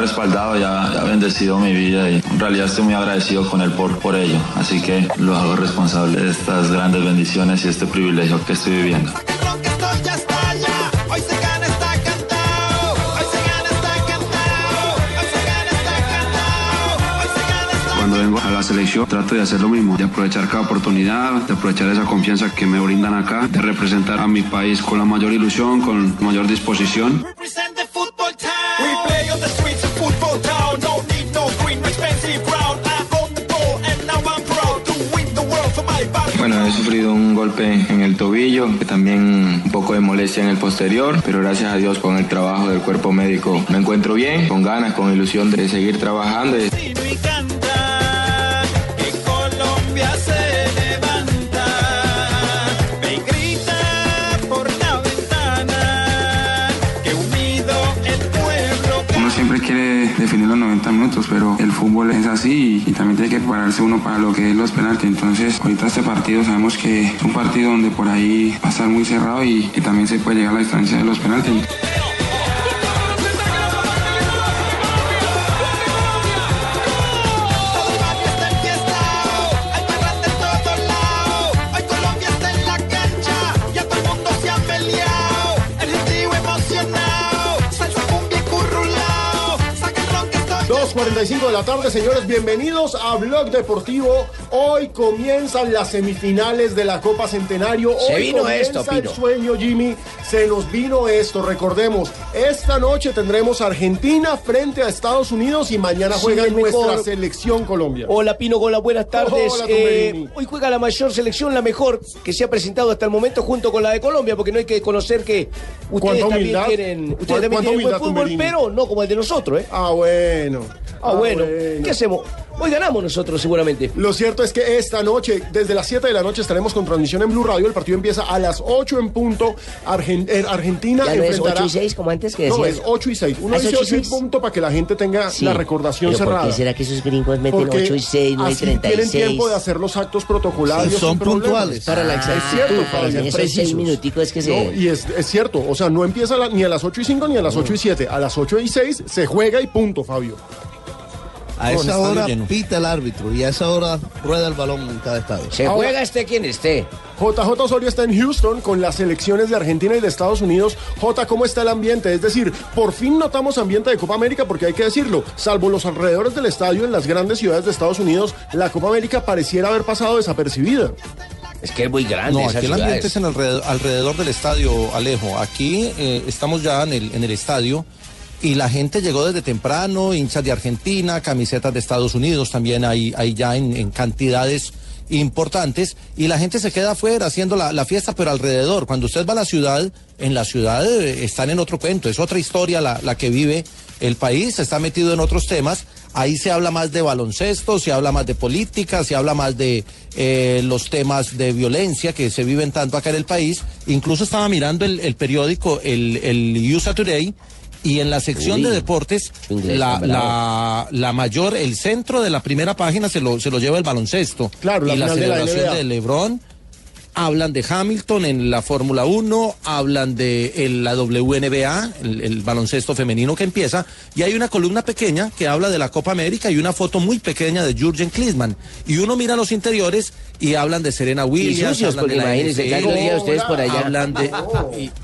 Respaldado y ha, ha bendecido mi vida y en realidad estoy muy agradecido con Él por, por ello. Así que lo hago responsable de estas grandes bendiciones y este privilegio que estoy viviendo. Cuando vengo a la selección trato de hacer lo mismo, de aprovechar cada oportunidad, de aprovechar esa confianza que me brindan acá, de representar a mi país con la mayor ilusión, con mayor disposición. He sufrido un golpe en el tobillo, también un poco de molestia en el posterior, pero gracias a Dios con el trabajo del cuerpo médico me encuentro bien, con ganas, con ilusión de seguir trabajando. Los 90 minutos, pero el fútbol es así y, también tiene que prepararse uno para lo que es los penaltis. Entonces, ahorita este partido sabemos que es un partido donde por ahí va a estar muy cerrado y también se puede llegar a la distancia de los penaltis. 45 de la tarde, señores. Bienvenidos a Blog Deportivo Hoy comienzan las semifinales de la Copa Centenario. Se Hoy vino comienza esto, el Pino. sueño, Jimmy. Se nos vino esto, recordemos. Esta noche tendremos Argentina frente a Estados Unidos y mañana juega el nuestra mejor. selección Colombia. Hola Pino Gola, buenas tardes. Hola, Eh, hoy juega la mayor selección, la mejor que se ha presentado hasta el momento junto con la de Colombia, porque no hay que conocer que ustedes ¿Cuánta también humildad? tienen, ¿Cu- ustedes también tienen buen fútbol, Tumberini? pero no como el de nosotros, ¿eh? Ah, bueno. Ah, bueno. ¿Qué hacemos? Hoy ganamos nosotros seguramente. Lo cierto es que esta noche, desde las 7 de la noche, estaremos con transmisión en Blue Radio. El partido empieza a las 8 en punto. Argen- eh, Argentina Ya no es enfrentará... 8 y 6 como antes que No, decías. es 8 y 6. Uno Ah, es dice 8 y 8 y 6. punto para que la gente tenga Sí. la recordación ¿Pero cerrada. ¿Por qué será que esos gringos meten Porque 8 y 6, 9 y así tienen 36? tiempo de hacer los actos protocolarios. Sí, son puntuales. Para la Es exactitud, cierto, para para que ser esos seis precisos. minuticos que se- No, y es, es cierto, o sea, no empieza la- ni a las 8 y 5 ni a las 8 y 7. A las 8 y 6 se juega y punto, Fabio. A Con esa hora lleno. pita el árbitro y a esa hora rueda el balón en cada estadio. Se Ahora- juega este quien esté. JJ Osorio está en Houston con las selecciones de Argentina y de Estados Unidos. J, ¿cómo está el ambiente? Es decir, por fin notamos ambiente de Copa América porque hay que decirlo, salvo los alrededores del estadio en las grandes ciudades de Estados Unidos, la Copa América pareciera haber pasado desapercibida. Es que es muy grande No, aquí el ambiente es en alrededor, alrededor del estadio, Alejo. Aquí eh, estamos ya en el, en el estadio y la gente llegó desde temprano, hinchas de Argentina, camisetas de Estados Unidos, también hay, hay ya en, en cantidades importantes y la gente se queda afuera haciendo la, la fiesta, pero alrededor. Cuando usted va a la ciudad, en la ciudad eh, están en otro cuento, es otra historia la, la que vive el país, está metido en otros temas. Ahí se habla más de baloncesto, se habla más de política, se habla más de eh, los temas de violencia que se viven tanto acá en el país. Incluso estaba mirando el, el periódico, el, el USA Today, y en la sección Uy, de deportes, inglés la, la, la mayor, el centro de la primera página se lo, se lo lleva el baloncesto. Claro, la y la de celebración NBA. de Lebron. Hablan de Hamilton en la Fórmula 1, hablan de el- la WNBA, el, el baloncesto femenino que empieza, y hay una columna pequeña que habla de la Copa América y una foto muy pequeña de Jürgen Klinsmann. Y uno mira los interiores y hablan de Serena Williams, sucios, hablan de la imagínense, NFL, ustedes por allá. hablan de...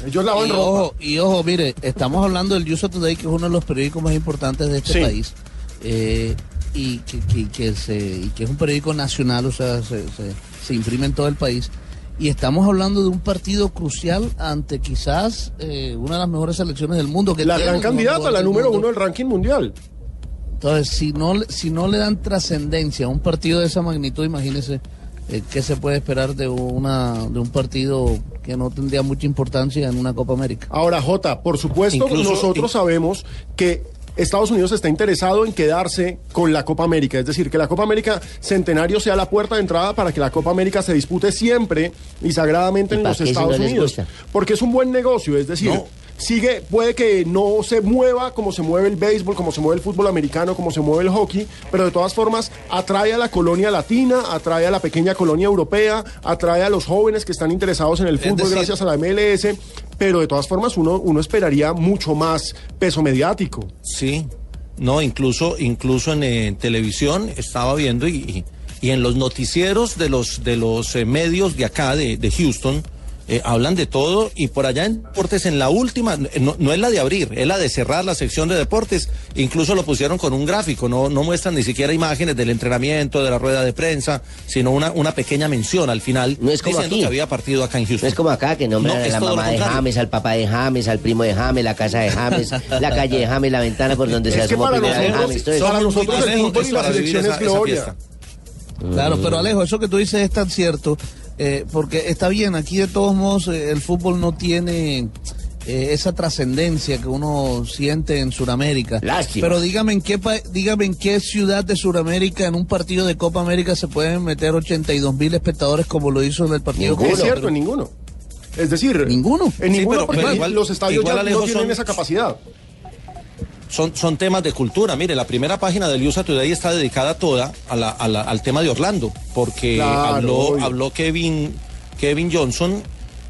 Ellos lavan y ropa. ojo, y ojo, mire, estamos hablando del USA Today, que es uno de los periódicos más importantes de este Sí. país. eh, y, que, que- que se, y que es un periódico nacional, o sea, se, se- se imprime en todo el país. Y estamos hablando de un partido crucial ante quizás eh, una de las mejores selecciones del mundo. Que La gran candidata, la número mundo. uno del ranking mundial. Entonces, si no, le- si no le dan trascendencia a un partido de esa magnitud, imagínese eh, qué se puede esperar de, una, de un partido que no tendría mucha importancia en una Copa América. Ahora, Jota, por supuesto, Incluso- nosotros sabemos que Estados Unidos está interesado en quedarse con la Copa América, es decir, que la Copa América Centenario sea la puerta de entrada para que la Copa América se dispute siempre y sagradamente ¿Y en los Estados no Unidos, porque es un buen negocio, es decir, No. Sigue, puede que no se mueva como se mueve el béisbol, como se mueve el fútbol americano, como se mueve el hockey, pero de todas formas atrae a la colonia latina, atrae a la pequeña colonia europea, atrae a los jóvenes que están interesados en el fútbol decir- gracias a la MLS, pero de todas formas uno, uno esperaría mucho más peso mediático. Sí, no, incluso, incluso en, eh, televisión estaba viendo y, y- y en los noticieros de los, de los eh, medios de acá, de, de Houston, eh, hablan de todo y por allá en deportes, en la última, no, no es la de abrir, es la de cerrar la sección de deportes, incluso lo pusieron con un gráfico, no, no muestran ni siquiera imágenes del entrenamiento, de la rueda de prensa, sino una, una pequeña mención al final, No es como diciendo aquí. que había partido acá en Houston. No es como acá que nombran No, a la mamá de. James, al papá de James, al primo de James, la casa de James, la calle de James, la ventana por donde se Es asomó primera nosotros, James. todo eso. para nosotros el lejos fútbol y la selección es gloria. Claro, pero Alejo, eso que tú dices es tan cierto, eh, porque está bien, aquí de todos modos eh, el fútbol no tiene eh, esa trascendencia que uno siente en Sudamérica. Lástima. Pero dígame en qué pa- dígame en qué ciudad de Sudamérica en un partido de Copa América se pueden meter 82 mil espectadores como lo hizo en el partido Ninguno. Es cierto, Perú. en ninguno. Es decir, Ninguno. En Sí, ninguno pero- pero igual- los estadios igual, ya Alejo, no tienen son- esa capacidad. Son, son temas de cultura. Mire, la primera página del USA Today está dedicada toda a la- a la- al tema de Orlando, porque Claro, habló, obvio. habló Kevin, Kevin Johnson,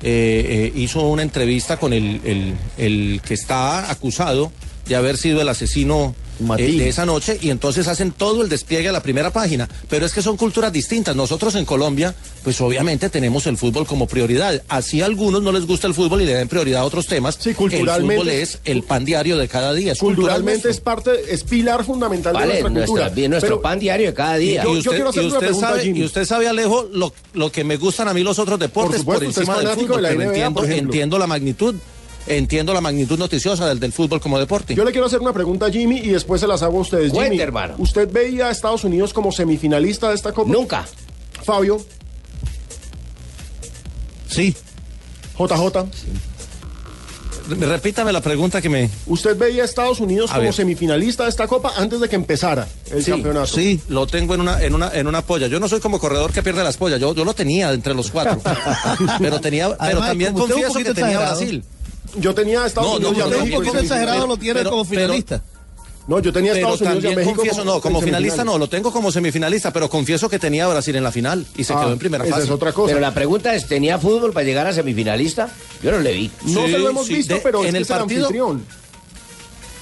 eh, eh, hizo una entrevista con el, el- el que está acusado de haber sido el asesino eh, de esa noche y entonces hacen todo el despliegue a la primera página. Pero es que son culturas distintas. Nosotros en Colombia, pues obviamente tenemos el fútbol como prioridad. Así a algunos no les gusta el fútbol y le dan prioridad a otros temas. Sí, culturalmente- El fútbol es el pan diario de cada día. es Culturalmente es parte, es pilar fundamental de Vale, nuestra cultura. nuestra- bien, nuestro Pero- pan diario de cada día. Yo- y yo usted, quiero hacer y una usted pregunta, sabe, y usted sabe, Alejo, lo, lo que me gustan a mí los otros deportes Por por, supuesto, es encima del fútbol, de la pero NBA, entiendo, por entiendo la magnitud, entiendo la magnitud noticiosa del, del fútbol como deporte. Yo le quiero hacer una pregunta a Jimmy y después se las hago a ustedes. Cuente, Jimmy, hermano. ¿usted veía a Estados Unidos como semifinalista de esta Copa? Nunca. Fabio, Sí. JJ, Repítame la pregunta que me... ¿usted veía a Estados Unidos A como ver. semifinalista de esta Copa antes de que empezara el Sí, campeonato? Sí, lo tengo en una, en una, en una polla. Yo no soy como corredor que pierde las pollas. Yo, yo lo tenía entre los cuatro. pero tenía, pero Además, también es un confieso que tenía exagerado. Brasil. Yo tenía a Estados No, no, Unidos y a un México. poquito semifinales. exagerado lo tiene Pero- como pero- finalista. No, yo tenía Pero Estados Unidos y a México. confieso, no, como finalista no, lo tengo como semifinalista, pero confieso que tenía a Brasil en la final y se Ah, quedó en primera esa fase. es otra cosa. Pero la pregunta es, ¿tenía fútbol para llegar a semifinalista? Yo no le vi. No Sí, se lo hemos sí, visto, de- pero en es el es el partido- anfitrión.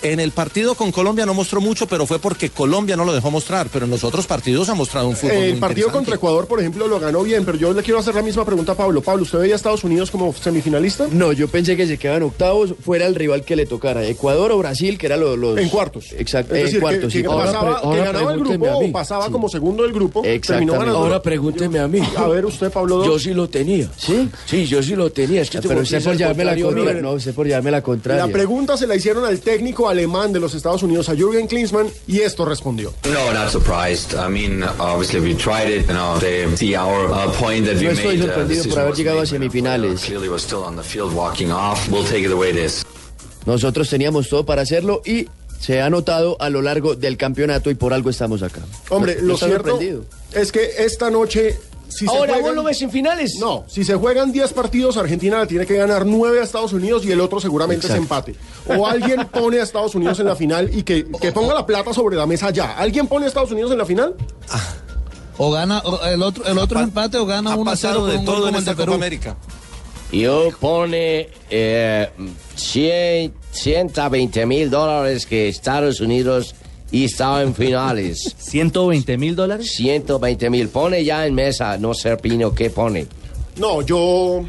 En el partido con Colombia no mostró mucho, pero fue porque Colombia no lo dejó mostrar. Pero en los otros partidos ha mostrado un fútbol. El muy partido contra Ecuador, por ejemplo, lo ganó bien, pero yo le quiero hacer la misma pregunta a Pablo. Pablo, ¿usted veía a Estados Unidos como semifinalista? No, yo pensé que se quedaban octavos, fuera el rival que le tocara, Ecuador o Brasil, que eran los... los- En cuartos. Exacto, Es en decir, cuartos, que, sí. que Ahora pasaba, pre- que ganaba el grupo a mí. o pasaba Sí. como segundo del grupo. terminó ganando. Ahora pregúnteme a mí. A ver, usted, Pablo. Yo sí lo tenía. ¿Sí? Sí, yo sí lo tenía. Es que este Pero usted por llevarme la contraria. contraria. No, usted por llevarme la contraria. La pregunta se la hicieron al técnico alemán de los Estados Unidos, a Jürgen Klinsmann, y esto respondió. No, not surprised. I mean, obviously we tried it. You know, they see our uh, point that we No estoy uh, sorprendido por haber llegado a semifinales. Clearly was still on the field walking off. We'll take it the way it is. Nosotros teníamos todo para hacerlo y se ha notado a lo largo del campeonato y por algo estamos acá. Hombre, No- no lo cierto es que esta noche... Si se Ahora juegan- vos lo ves en finales. No, si se juegan 10 partidos, Argentina le tiene que ganar 9 a Estados Unidos y el otro seguramente Exacto. es empate. O alguien pone a Estados Unidos en la final y que, que ponga la plata sobre la mesa ya. ¿Alguien pone a Estados Unidos en la final? O gana o el otro, el otro empate o gana 1 a 0 con un gol como el de Perú. Yo pone eh, 100, 120 mil dólares que Estados Unidos y estaba en finales. ¿120 mil dólares? 120 mil. Pone ya en mesa, no Serpino, ¿qué pone? No, yo.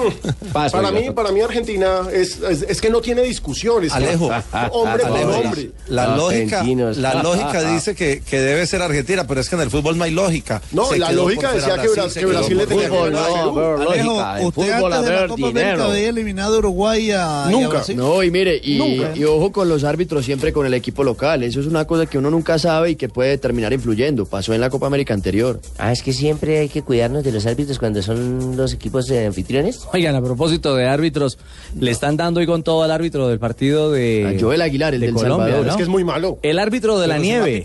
Paso, para mí, para mí Argentina es, es, es que no tiene discusiones. Alejo, hombre por hombre. La lógica, la lógica dice que, que debe ser Argentina, pero es que en el fútbol no hay lógica. No, Se la lógica decía que Bra- se que Brasil le tenía que ganar a Perú. Alejo, Lógica, usted fútbol antes de la Copa América dinero. había eliminado a Uruguay a, y a Nunca. Brasil. No, y mire, y, Nunca. y ojo con los árbitros siempre con el equipo local. Eso es una cosa que uno nunca sabe y que puede terminar influyendo. Pasó en la Copa América anterior. Ah, es que siempre hay que cuidarnos de los árbitros cuando son los equipos eh, anfitriones. Oigan, a propósito de árbitros, le están dando hoy con todo al árbitro del partido de. A Joel Aguilar, el de del Colombia, Salvador. ¿no? Es que es muy malo. El árbitro de la Pero ha nieve.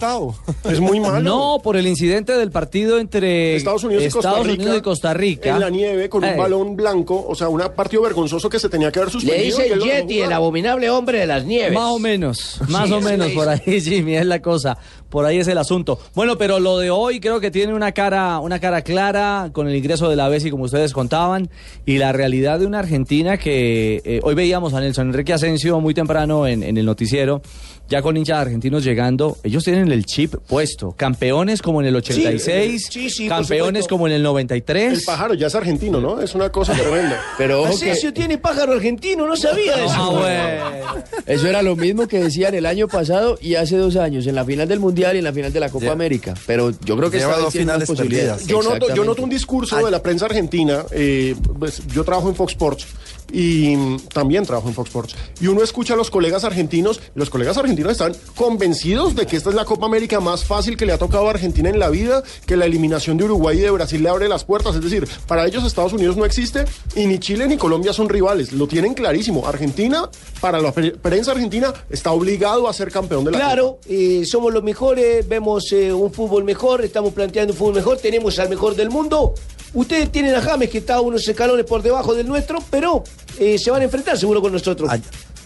Es muy malo. No, por el incidente del partido entre Estados Unidos y Costa Estados Rica. Unidos y Costa Rica. En la nieve con un Eh, balón blanco. O sea, un partido vergonzoso que se tenía que haber Le suspendido. dice y él el Yeti, el abominable hombre de las nieves. Más o menos, más o eso menos le por ahí, Jimmy, es la cosa. Por ahí es el asunto. Bueno, pero lo de hoy creo que tiene una cara, una cara clara con el ingreso de la Bessi, como ustedes contaban, y la realidad de una Argentina que eh, hoy veíamos a Nelson Enrique Asensio muy temprano en, en el noticiero, ya con hinchas argentinos llegando. Ellos tienen el chip puesto. Campeones como en el 86, sí, sí, campeones como en el El 93. pájaro ya es argentino, ¿no? Es una cosa tremenda. Pero ojo que tiene pájaro argentino, no sabía eso. Ah, bueno. eso era lo mismo que decían el año pasado y hace dos años, en la final del Mundial y en la final de la Copa América. Pero yo creo que Lleva esta vez dos finales posibilidades. perdidas. Yo noto, yo noto un discurso de la prensa argentina. eh, pues, yo trabajo en Fox Sports y mm, también trabajo en Fox Sports. Y uno escucha a los colegas argentinos. y Los colegas argentinos están convencidos de que esta es la Copa América más fácil que le ha tocado a Argentina en la vida, que la eliminación de Uruguay y de Brasil le abre las puertas. Es decir, para ellos Estados Unidos no existe y ni Chile ni Colombia son rivales. Lo tienen clarísimo. Argentina, para la pre- prensa argentina, está obligado a ser campeón de la Copa. Claro, eh, somos los mejores, vemos eh, un fútbol mejor, estamos planteando un fútbol mejor, tenemos al mejor del mundo. Ustedes tienen a James que está unos escalones por debajo del nuestro, pero eh, se van a enfrentar seguro con nosotros.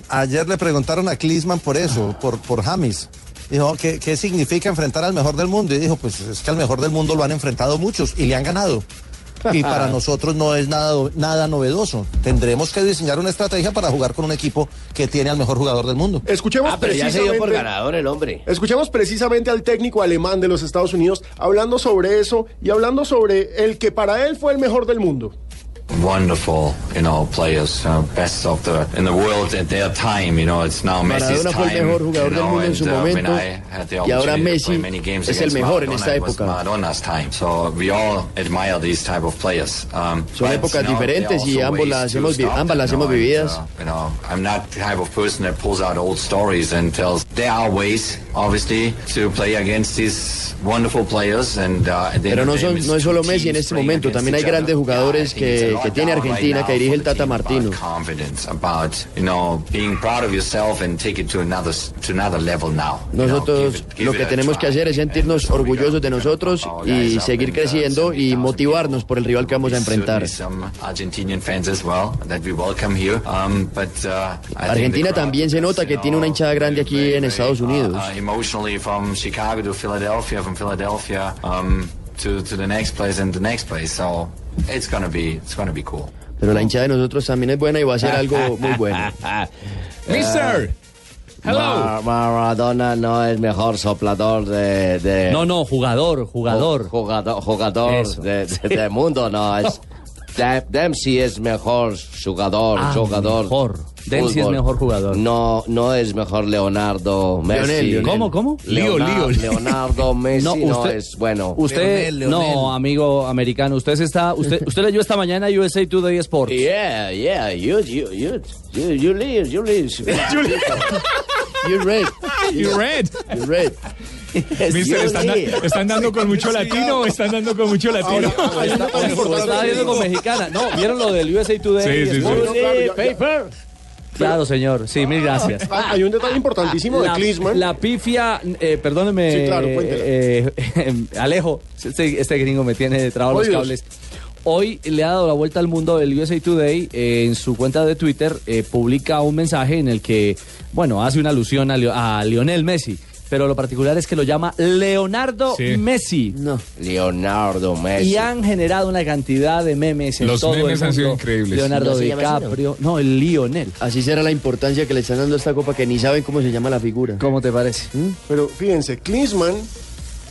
Ayer le preguntaron a Klinsmann por eso, por, por James. Dijo, ¿qué, ¿qué significa enfrentar al mejor del mundo? Y dijo, pues es que al mejor del mundo lo han enfrentado muchos y le han ganado. Y para nosotros no es nada, nada novedoso. Tendremos que diseñar una estrategia para jugar con un equipo que tiene al mejor jugador del mundo. Escuchemos Ah, pero ya se dio por precisamente- ganador el hombre. Escuchemos precisamente al técnico alemán de los Estados Unidos hablando sobre eso y hablando sobre el que para él fue el mejor del mundo. Wonderful, you know, players, uh, best of the in the world at their time. You know, it's now Messi's Maradona fue el time. mejor jugador you del mundo en su uh, momento, y ahora Messi es el mejor en esta época. Maradona's time. So we all admire these type of players. Um, Son épocas diferentes y ambos las hemos ambas las hemos vividas. uh, you know, I'm not the type of person that pulls out old stories and tells. There are ways, obviously, to play against these wonderful players. And, uh, Pero no, son, no es solo Messi en este momento, también hay grandes jugadores que, que tiene Argentina, que dirige el Tata Martino. Nosotros lo que tenemos que hacer es sentirnos orgullosos de nosotros y seguir creciendo y motivarnos por el rival que vamos a enfrentar. Um, uh, Argentina también se nota que tiene una hinchada grande aquí en Estados Unidos. uh, emotionally from Chicago to Philadelphia, from Philadelphia um, to to the next place and the next place. So it's gonna be it's gonna be cool. Pero la hinchada de nosotros también es buena y va a ser algo muy bueno. Mister, hello. Maradona no es mejor soplador de... de- No, no, jugador, jugador. Ju- Jugador, jugador de- mundo, no. Es, Dem- Dempsey es mejor jugador, Ah, jugador. mejor. Dempsey es mejor jugador. No, no es mejor Leonardo Messi. Lionel, Lionel. ¿Cómo, cómo? Leonardo, Lío, lío. Leonardo Messi no, No, usted- es bueno. Usted, no, amigo americano, usted se está, usted, usted leyó esta mañana USA Today Sports. Yeah, yeah, you, you, you, you, you leave, you leave. You read. You read. You read. Mister, ¿están, da- ¿están dando con mucho latino o están dando con mucho latino? Estaba viendo con mexicana. No, ¿vieron lo del USA Today Sí, sí, sí. No, Paper. Claro, señor. Sí, mil gracias. Ah, Hay un detalle importantísimo de Klinsmann. la pifia, eh, perdóneme, Sí, claro, eh, eh, Alejo, este, este gringo me tiene trabado los Oídos. cables. Hoy le ha dado la vuelta al mundo el USA Today. eh, en su cuenta de Twitter eh, publica un mensaje en el que, bueno, hace una alusión a, Leo- a Lionel Messi. Pero lo particular es que lo llama Leonardo Sí. Messi. No. Leonardo Messi. Y han generado una cantidad de memes en Los todo memes el han sido mundo. increíbles. Leonardo ¿No se llama así, DiCaprio. No, el Lionel. Así será la importancia que le están dando a esta copa que ni saben cómo se llama la figura. ¿Cómo te parece? Pero fíjense, Klinsmann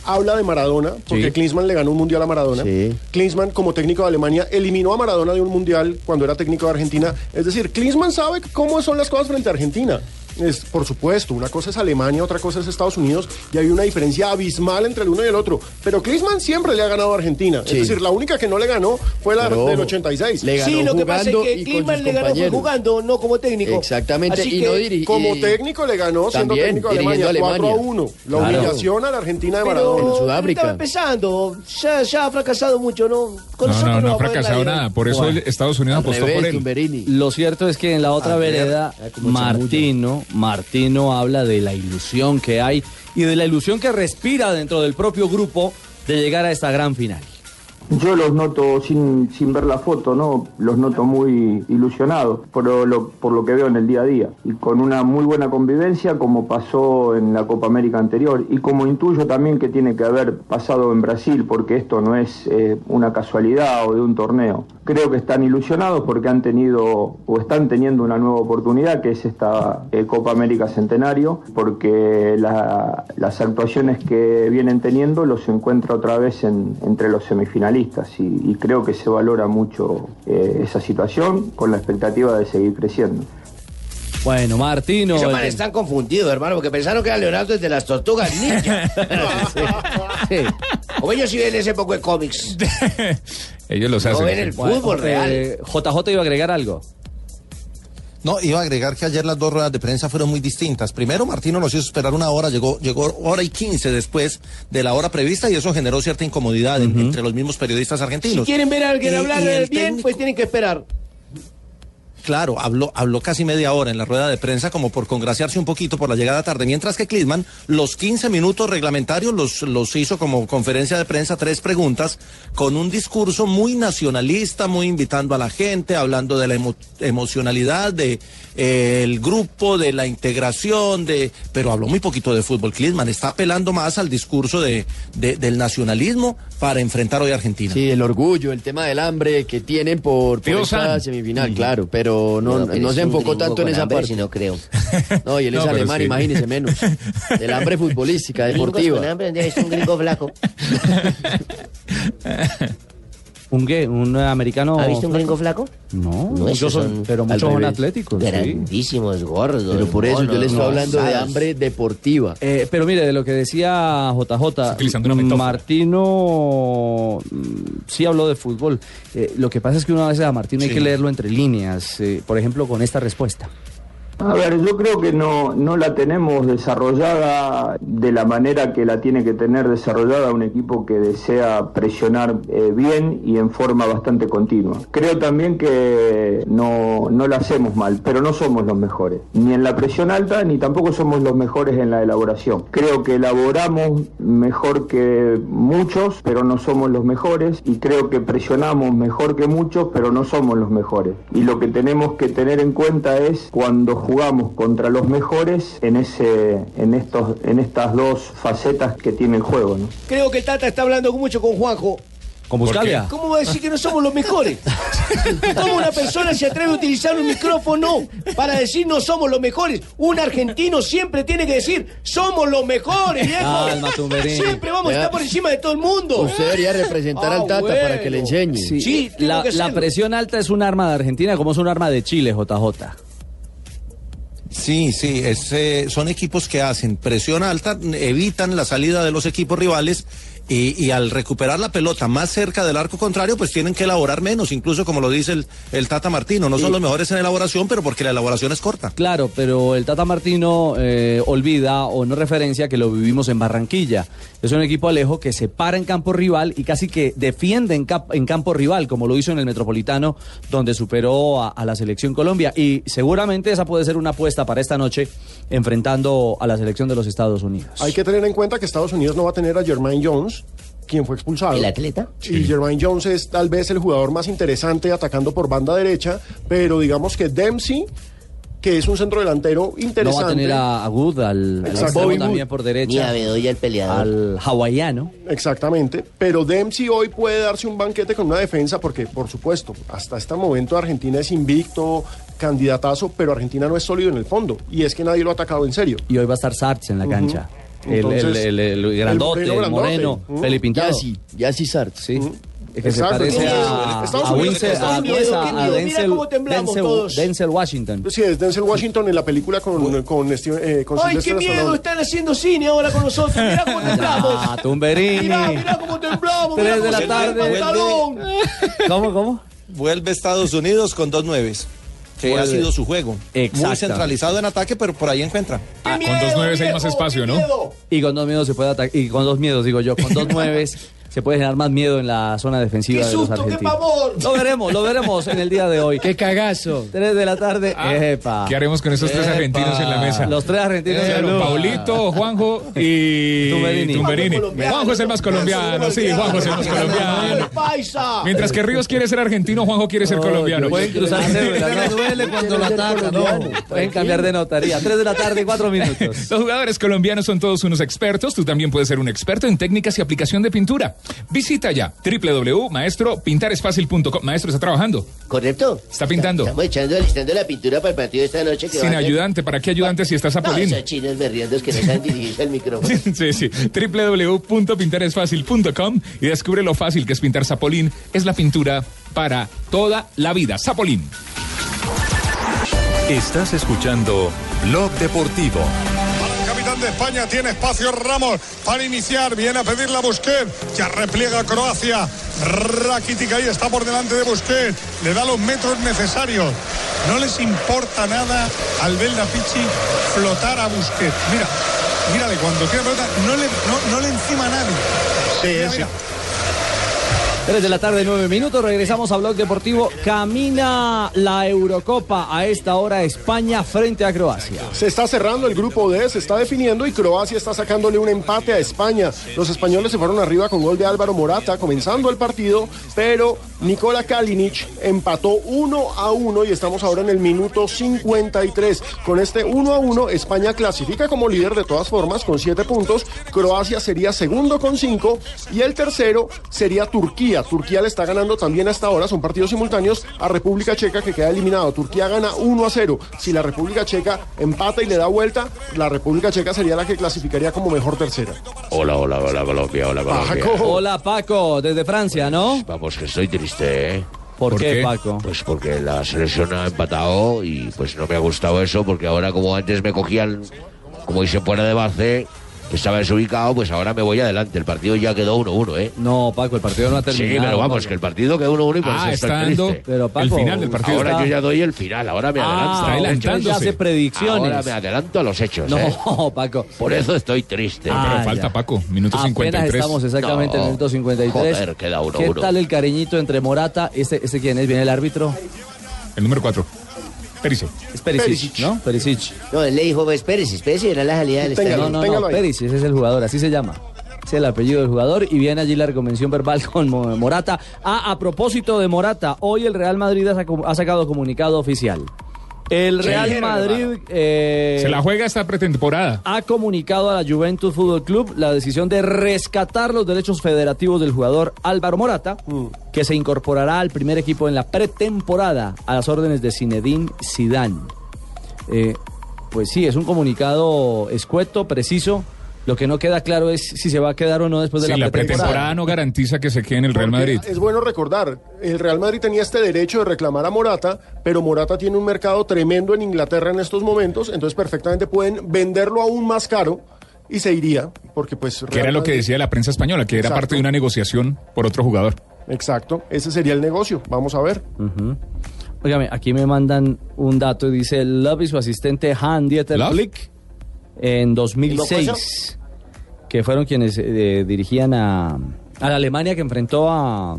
habla de Maradona, porque Sí. Klinsmann le ganó un mundial a Maradona. Sí. Klinsmann, como técnico de Alemania, eliminó a Maradona de un mundial cuando era técnico de Argentina. Es decir, Klinsmann sabe cómo son las cosas frente a Argentina. Es, por supuesto, una cosa es Alemania, otra cosa es Estados Unidos, y hay una diferencia abismal entre el uno y el otro. Pero Klinsmann siempre le ha ganado a Argentina. Sí. Es decir, la única que no le ganó fue la Pero del ojo, 86. le ganó Sí, lo que pasa es que Klinsmann le ganó fue jugando, no como técnico. Exactamente, Así y que- no diri- Como técnico le ganó siendo técnico de Alemania, a 4 a Alemania. 1. La Claro. humillación a la Argentina de Pero Maradona. En Sudáfrica. estaba empezando, ya, ya ha fracasado mucho, ¿no? Con No, no, no ha fracasado nada. Por eso Estados Unidos apostó por revés, él. Tumberini. Lo cierto es que en la otra A ver, vereda, como Martino, Martino habla de la ilusión que hay y de la ilusión que respira dentro del propio grupo de llegar a esta gran final. Yo los noto sin, sin ver la foto, ¿no? Los noto muy ilusionados por lo, por lo que veo en el día a día. Y con una muy buena convivencia como pasó en la Copa América anterior. Y como intuyo también que tiene que haber pasado en Brasil, porque esto no es eh, una casualidad o de un torneo. Creo que están ilusionados porque han tenido o están teniendo una nueva oportunidad que es esta eh, Copa América Centenario, porque la- las actuaciones que vienen teniendo los encuentra otra vez en- entre los semifinalistas y, y creo que se valora mucho eh, esa situación con la expectativa de seguir creciendo. Bueno, Martino. Esos el- están confundidos, hermano, porque pensaron que era Leonardo desde las tortugas ninja. O ellos sí ven ese poco de cómics. Ellos los No hacen. ven el fútbol real. eh, JJ iba a agregar algo. No, iba a agregar que ayer las dos ruedas de prensa fueron muy distintas. Primero, Martino nos hizo esperar una hora, llegó, llegó hora y quince después de la hora prevista y eso generó cierta incomodidad en- entre los mismos periodistas Si argentinos. quieren ver a alguien Y- hablar y bien, técnico- pues tienen que esperar. Claro, habló, habló casi media hora en la rueda de prensa como por congraciarse un poquito por la llegada tarde, mientras que Klinsmann los 15 minutos reglamentarios los, los hizo como conferencia de prensa, tres preguntas, con un discurso muy nacionalista, muy invitando a la gente, hablando de la emo- emocionalidad de el grupo, de la integración, de pero habló muy poquito de fútbol. Klinsmann está apelando más al discurso de, de- del nacionalismo para enfrentar hoy a Argentina. Sí, el orgullo, el tema del hambre que tienen por, por esta semifinal, claro, pero no, No, se enfocó tanto en esa hambre, parte. si no creo. No, y él es No, alemán, sí. imagínese menos. El hambre futbolística, deportiva. Con hambre, es un gringo flaco. ¿Un qué? ¿Un americano? ¿Ha visto un gringo flaco? No, No, muchos son, pero muchos son atléticos. sí. Grandísimos, gordos. Pero por eso yo le estoy hablando de hambre deportiva. Eh, pero mire, de lo que decía JJ. Martino mm, sí habló de fútbol. Eh, lo que pasa es que una vez a Martino hay Sí. que leerlo entre líneas, eh, por ejemplo, con esta respuesta. A ver, yo creo que no, no la tenemos desarrollada de la manera que la tiene que tener desarrollada un equipo que desea presionar eh, bien y en forma bastante continua. Creo también que no, no la hacemos mal, pero no somos los mejores, ni en la presión alta ni tampoco somos los mejores en la elaboración. Creo que elaboramos mejor que muchos, pero no somos los mejores y creo que presionamos mejor que muchos, pero no somos los mejores. Y lo que tenemos que tener en cuenta es cuando jugamos contra los mejores en ese en estos en estas dos facetas que tiene el juego, ¿no? Creo que el Tata está hablando mucho con Juanjo. ¿Con Buscalia? ¿Cómo va a decir que no somos los mejores? ¿Cómo una persona se atreve a utilizar un micrófono para decir no somos los mejores? Un argentino siempre tiene que decir somos los mejores, viejo. Calma. Siempre vamos a estar por encima de todo el mundo. Usted debería representar Ah, al Tata para que le enseñe. Sí, la, presión alta es un arma de Argentina como es un arma de Chile, JJ. Sí, sí, eh, son equipos que hacen presión alta, evitan la salida de los equipos rivales y, y al recuperar la pelota más cerca del arco contrario, pues tienen que elaborar menos, incluso como lo dice el, el Tata Martino. No son los mejores en elaboración, pero porque la elaboración es corta. Claro, pero el Tata Martino eh, olvida o no referencia que lo vivimos en Barranquilla. Es un equipo Alejo que se para en campo rival y casi que defiende en, cap- en campo rival, como lo hizo en el Metropolitano, donde superó a, a la selección Colombia. Y seguramente esa puede ser una apuesta para esta noche, enfrentando a la selección de los Estados Unidos. Hay que tener en cuenta que Estados Unidos no va a tener a Jermaine Jones, quien fue expulsado. ¿El atleta? Y Jermaine Jones es tal vez el jugador más interesante atacando por banda derecha, pero digamos que Dempsey que es un centro delantero No interesante. va a tener a, a Good, al, Bobby también Wood. por derecha. Ni a Bedoya el peleador. Al hawaiano. Exactamente, pero Dempsey hoy puede darse un banquete con una defensa porque, por supuesto, hasta este momento Argentina es invicto, candidatazo, pero Argentina no es sólido en el fondo y es que nadie lo ha atacado en serio. Y hoy va a estar Sarts en la cancha. El, el, Entonces, el- el el grandote, el moreno. Ujú. Felipe Pintado. Yassi, Yassi Sarts. Sí. Es que Exacto. se parece a, Estados a Estados a- a- a Denzel, cómo temblamos Denzel- todos. Denzel Washington. Sí, es Denzel Washington en la película con, con, Steven- eh, con ¡Ay, qué miedo! Están haciendo cine ahora con nosotros. Mirá cómo temblamos. Ah, Tumberini. Mirá, mirá cómo temblamos. Tres mirá de cómo la tarde. ¿Cómo, cómo? Vuelve Estados Unidos con dos nueves, que ha sido su juego. Muy centralizado en ataque, pero por ahí encuentra. con dos nueves hay más espacio, ¿no? Y con dos miedos se puede atacar. Y con dos miedos, digo yo, con dos nueves se puede generar más miedo en la zona defensiva ¡Qué de los susto, qué argentinos. pavor! Lo veremos, lo veremos en el día de hoy. ¡Qué cagazo! Tres de la tarde. Epa. ¿Qué haremos con esos tres Epa. argentinos en la mesa? Los tres argentinos en la Claro, luz. Paulito, Juanjo y Tumberini. Tumberini. Juanjo es el más colombiano, sí, Juanjo es el más colombiano. ¡Paisa! Mientras que Ríos quiere ser argentino, Juanjo quiere ser colombiano. Pueden cruzar cédula, Me ¿no? duele cuando lo atacan, ¿no? Pueden cambiar de notaría. Tres de la tarde, cuatro minutos. Los jugadores colombianos son todos unos expertos. Tú también puedes ser un experto en técnicas y aplicación de pintura. Visita ya www.maestropintaresfacil.com. Maestro, está trabajando. ¿Correcto? Está pintando. Estamos echando, alistando la pintura para el partido de esta noche. Que Sin ayudante. ¿Para qué ayudante si estás No, Zapolín? esos chinos berriendos que no saben dirigirse al micrófono. Sí, sí. www.pintaresfacil.com y descubre lo fácil que es pintar Zapolín. Es la pintura para toda la vida. Zapolín. Estás escuchando Blog Deportivo. Capitán de España tiene espacio Ramos para iniciar, viene a pedirle a Busquets, ya repliega Croacia, Rakitic ahí está por delante de Busquets, le da los metros necesarios, no les importa nada al Belda Pichi flotar a Busquets, mira, mírale, cuando tiene pelota no le, no, no le encima a nadie. Mira, mira. Tres de la tarde, nueve minutos. Regresamos a Blog Deportivo. Camina la Eurocopa a esta hora España frente a Croacia. Se está cerrando el grupo D, se está definiendo y Croacia está sacándole un empate a España. Los españoles se fueron arriba con gol de Álvaro Morata comenzando el partido, pero Nikola Kalinic empató 1 a 1 y estamos ahora en el minuto 53. Con este 1 a 1, España clasifica como líder de todas formas con 7 puntos. Croacia sería segundo con 5 y el tercero sería Turquía. Turquía le está ganando también hasta ahora, son partidos simultáneos, a República Checa que queda eliminado. Turquía gana 1 a 0. Si la República Checa empata y le da vuelta, la República Checa sería la que clasificaría como mejor tercera. Hola, hola, hola Colombia, hola Colombia. Paco. Hola Paco, desde Francia, ¿no? Vamos, que estoy triste, ¿eh? ¿Por, qué, Paco? Pues porque la selección ha empatado y pues no me ha gustado eso porque ahora como antes me cogían, como dicen fuera de base, estaba desubicado, pues ahora me voy adelante. El partido ya quedó 1-1, ¿eh? No, Paco, el partido no ha terminado. Sí, pero vamos, Paco. que el partido quedó 1-1 y por Ah, eso está estoy triste. Pero, Paco, el final del partido. Ahora está- yo ya doy el final, ahora me adelanto. Ah, Está entonces adelantándose. ya hace predicciones. Ahora me adelanto a los hechos, ¿eh? No, Paco. Por eso estoy triste. Ah, Pero falta ya. Paco, minuto Apenas 53. estamos exactamente en el No. minuto 53. Joder, queda uno, ¿Qué uno. tal el cariñito entre Morata? ¿Este, este quién es? ¿Viene el árbitro? El número 4. Perisic. Es Perisic, Perisic. ¿no? Perisic. No, él le dijo, pues, espérese, espérese, era la salida del estadio. No, no, no. Perisic, ese es el jugador, así se llama. Es el apellido del jugador y viene allí la convención verbal con Mo- Morata. Ah, a propósito de Morata, hoy el Real Madrid ha sacado comunicado oficial. El Real Madrid eh, Se la juega esta pretemporada. ha comunicado a la Juventus Fútbol Club la decisión de rescatar los derechos federativos del jugador Álvaro Morata, que se incorporará al primer equipo en la pretemporada a las órdenes de Zinedine Zidane. Eh, pues sí, es un comunicado escueto, preciso. Lo que no queda claro es si se va a quedar o no después de Sí, la, la pretemporada no garantiza que se quede en el Real Madrid. Es bueno recordar, el Real Madrid tenía este derecho de reclamar a Morata, pero Morata tiene un mercado tremendo en Inglaterra en estos momentos, entonces perfectamente pueden venderlo aún más caro y se iría, porque pues... Que era lo que decía la prensa española, que era Exacto. parte de una negociación por otro jugador. Exacto, ese sería el negocio, vamos a ver. Óigame, aquí me mandan un dato y dice Love y su asistente Han Dieter Love. En 2006, que fueron quienes eh, dirigían a, a la Alemania que enfrentó a,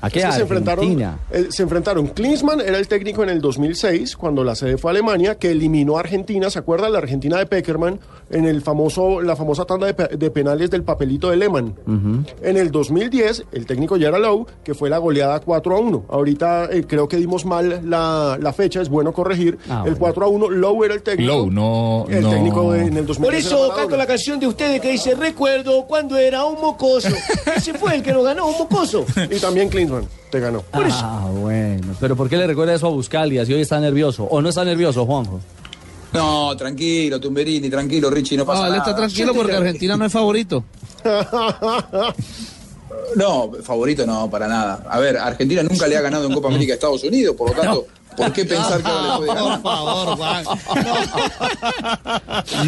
¿A qué Es que se enfrentaron, eh, se enfrentaron. Klinsmann era el técnico en el 2006, cuando la sede fue Alemania, que eliminó a Argentina. ¿Se acuerda? La Argentina de Peckerman en el famoso, la famosa tanda de, de penales del papelito de Lehmann. En el 2010, el técnico ya era Lowe, que fue la goleada 4 a 1. Ahorita eh, creo que dimos mal la, la fecha, es bueno corregir. Ah, el 4 a 1, Lowe era el técnico. Lowe, no. El no. técnico de- en el 2010. Por eso canto la canción de ustedes que dice Recuerdo cuando era un mocoso. Ese fue el que nos ganó, un mocoso. Y también Klinsmann te ganó. Ah, bueno. Pero ¿por qué le recuerda eso a Buscalia si hoy está nervioso? ¿O no está nervioso, Juanjo? No, tranquilo, Tumberini, tranquilo, Richie, no pasa No, él nada. está tranquilo porque Argentina no es favorito. No, favorito no, para nada. A ver, Argentina nunca le ha ganado en Copa América a Estados Unidos, por lo tanto, ¿por qué pensar que ahora le puede ganar? Por favor, Juan.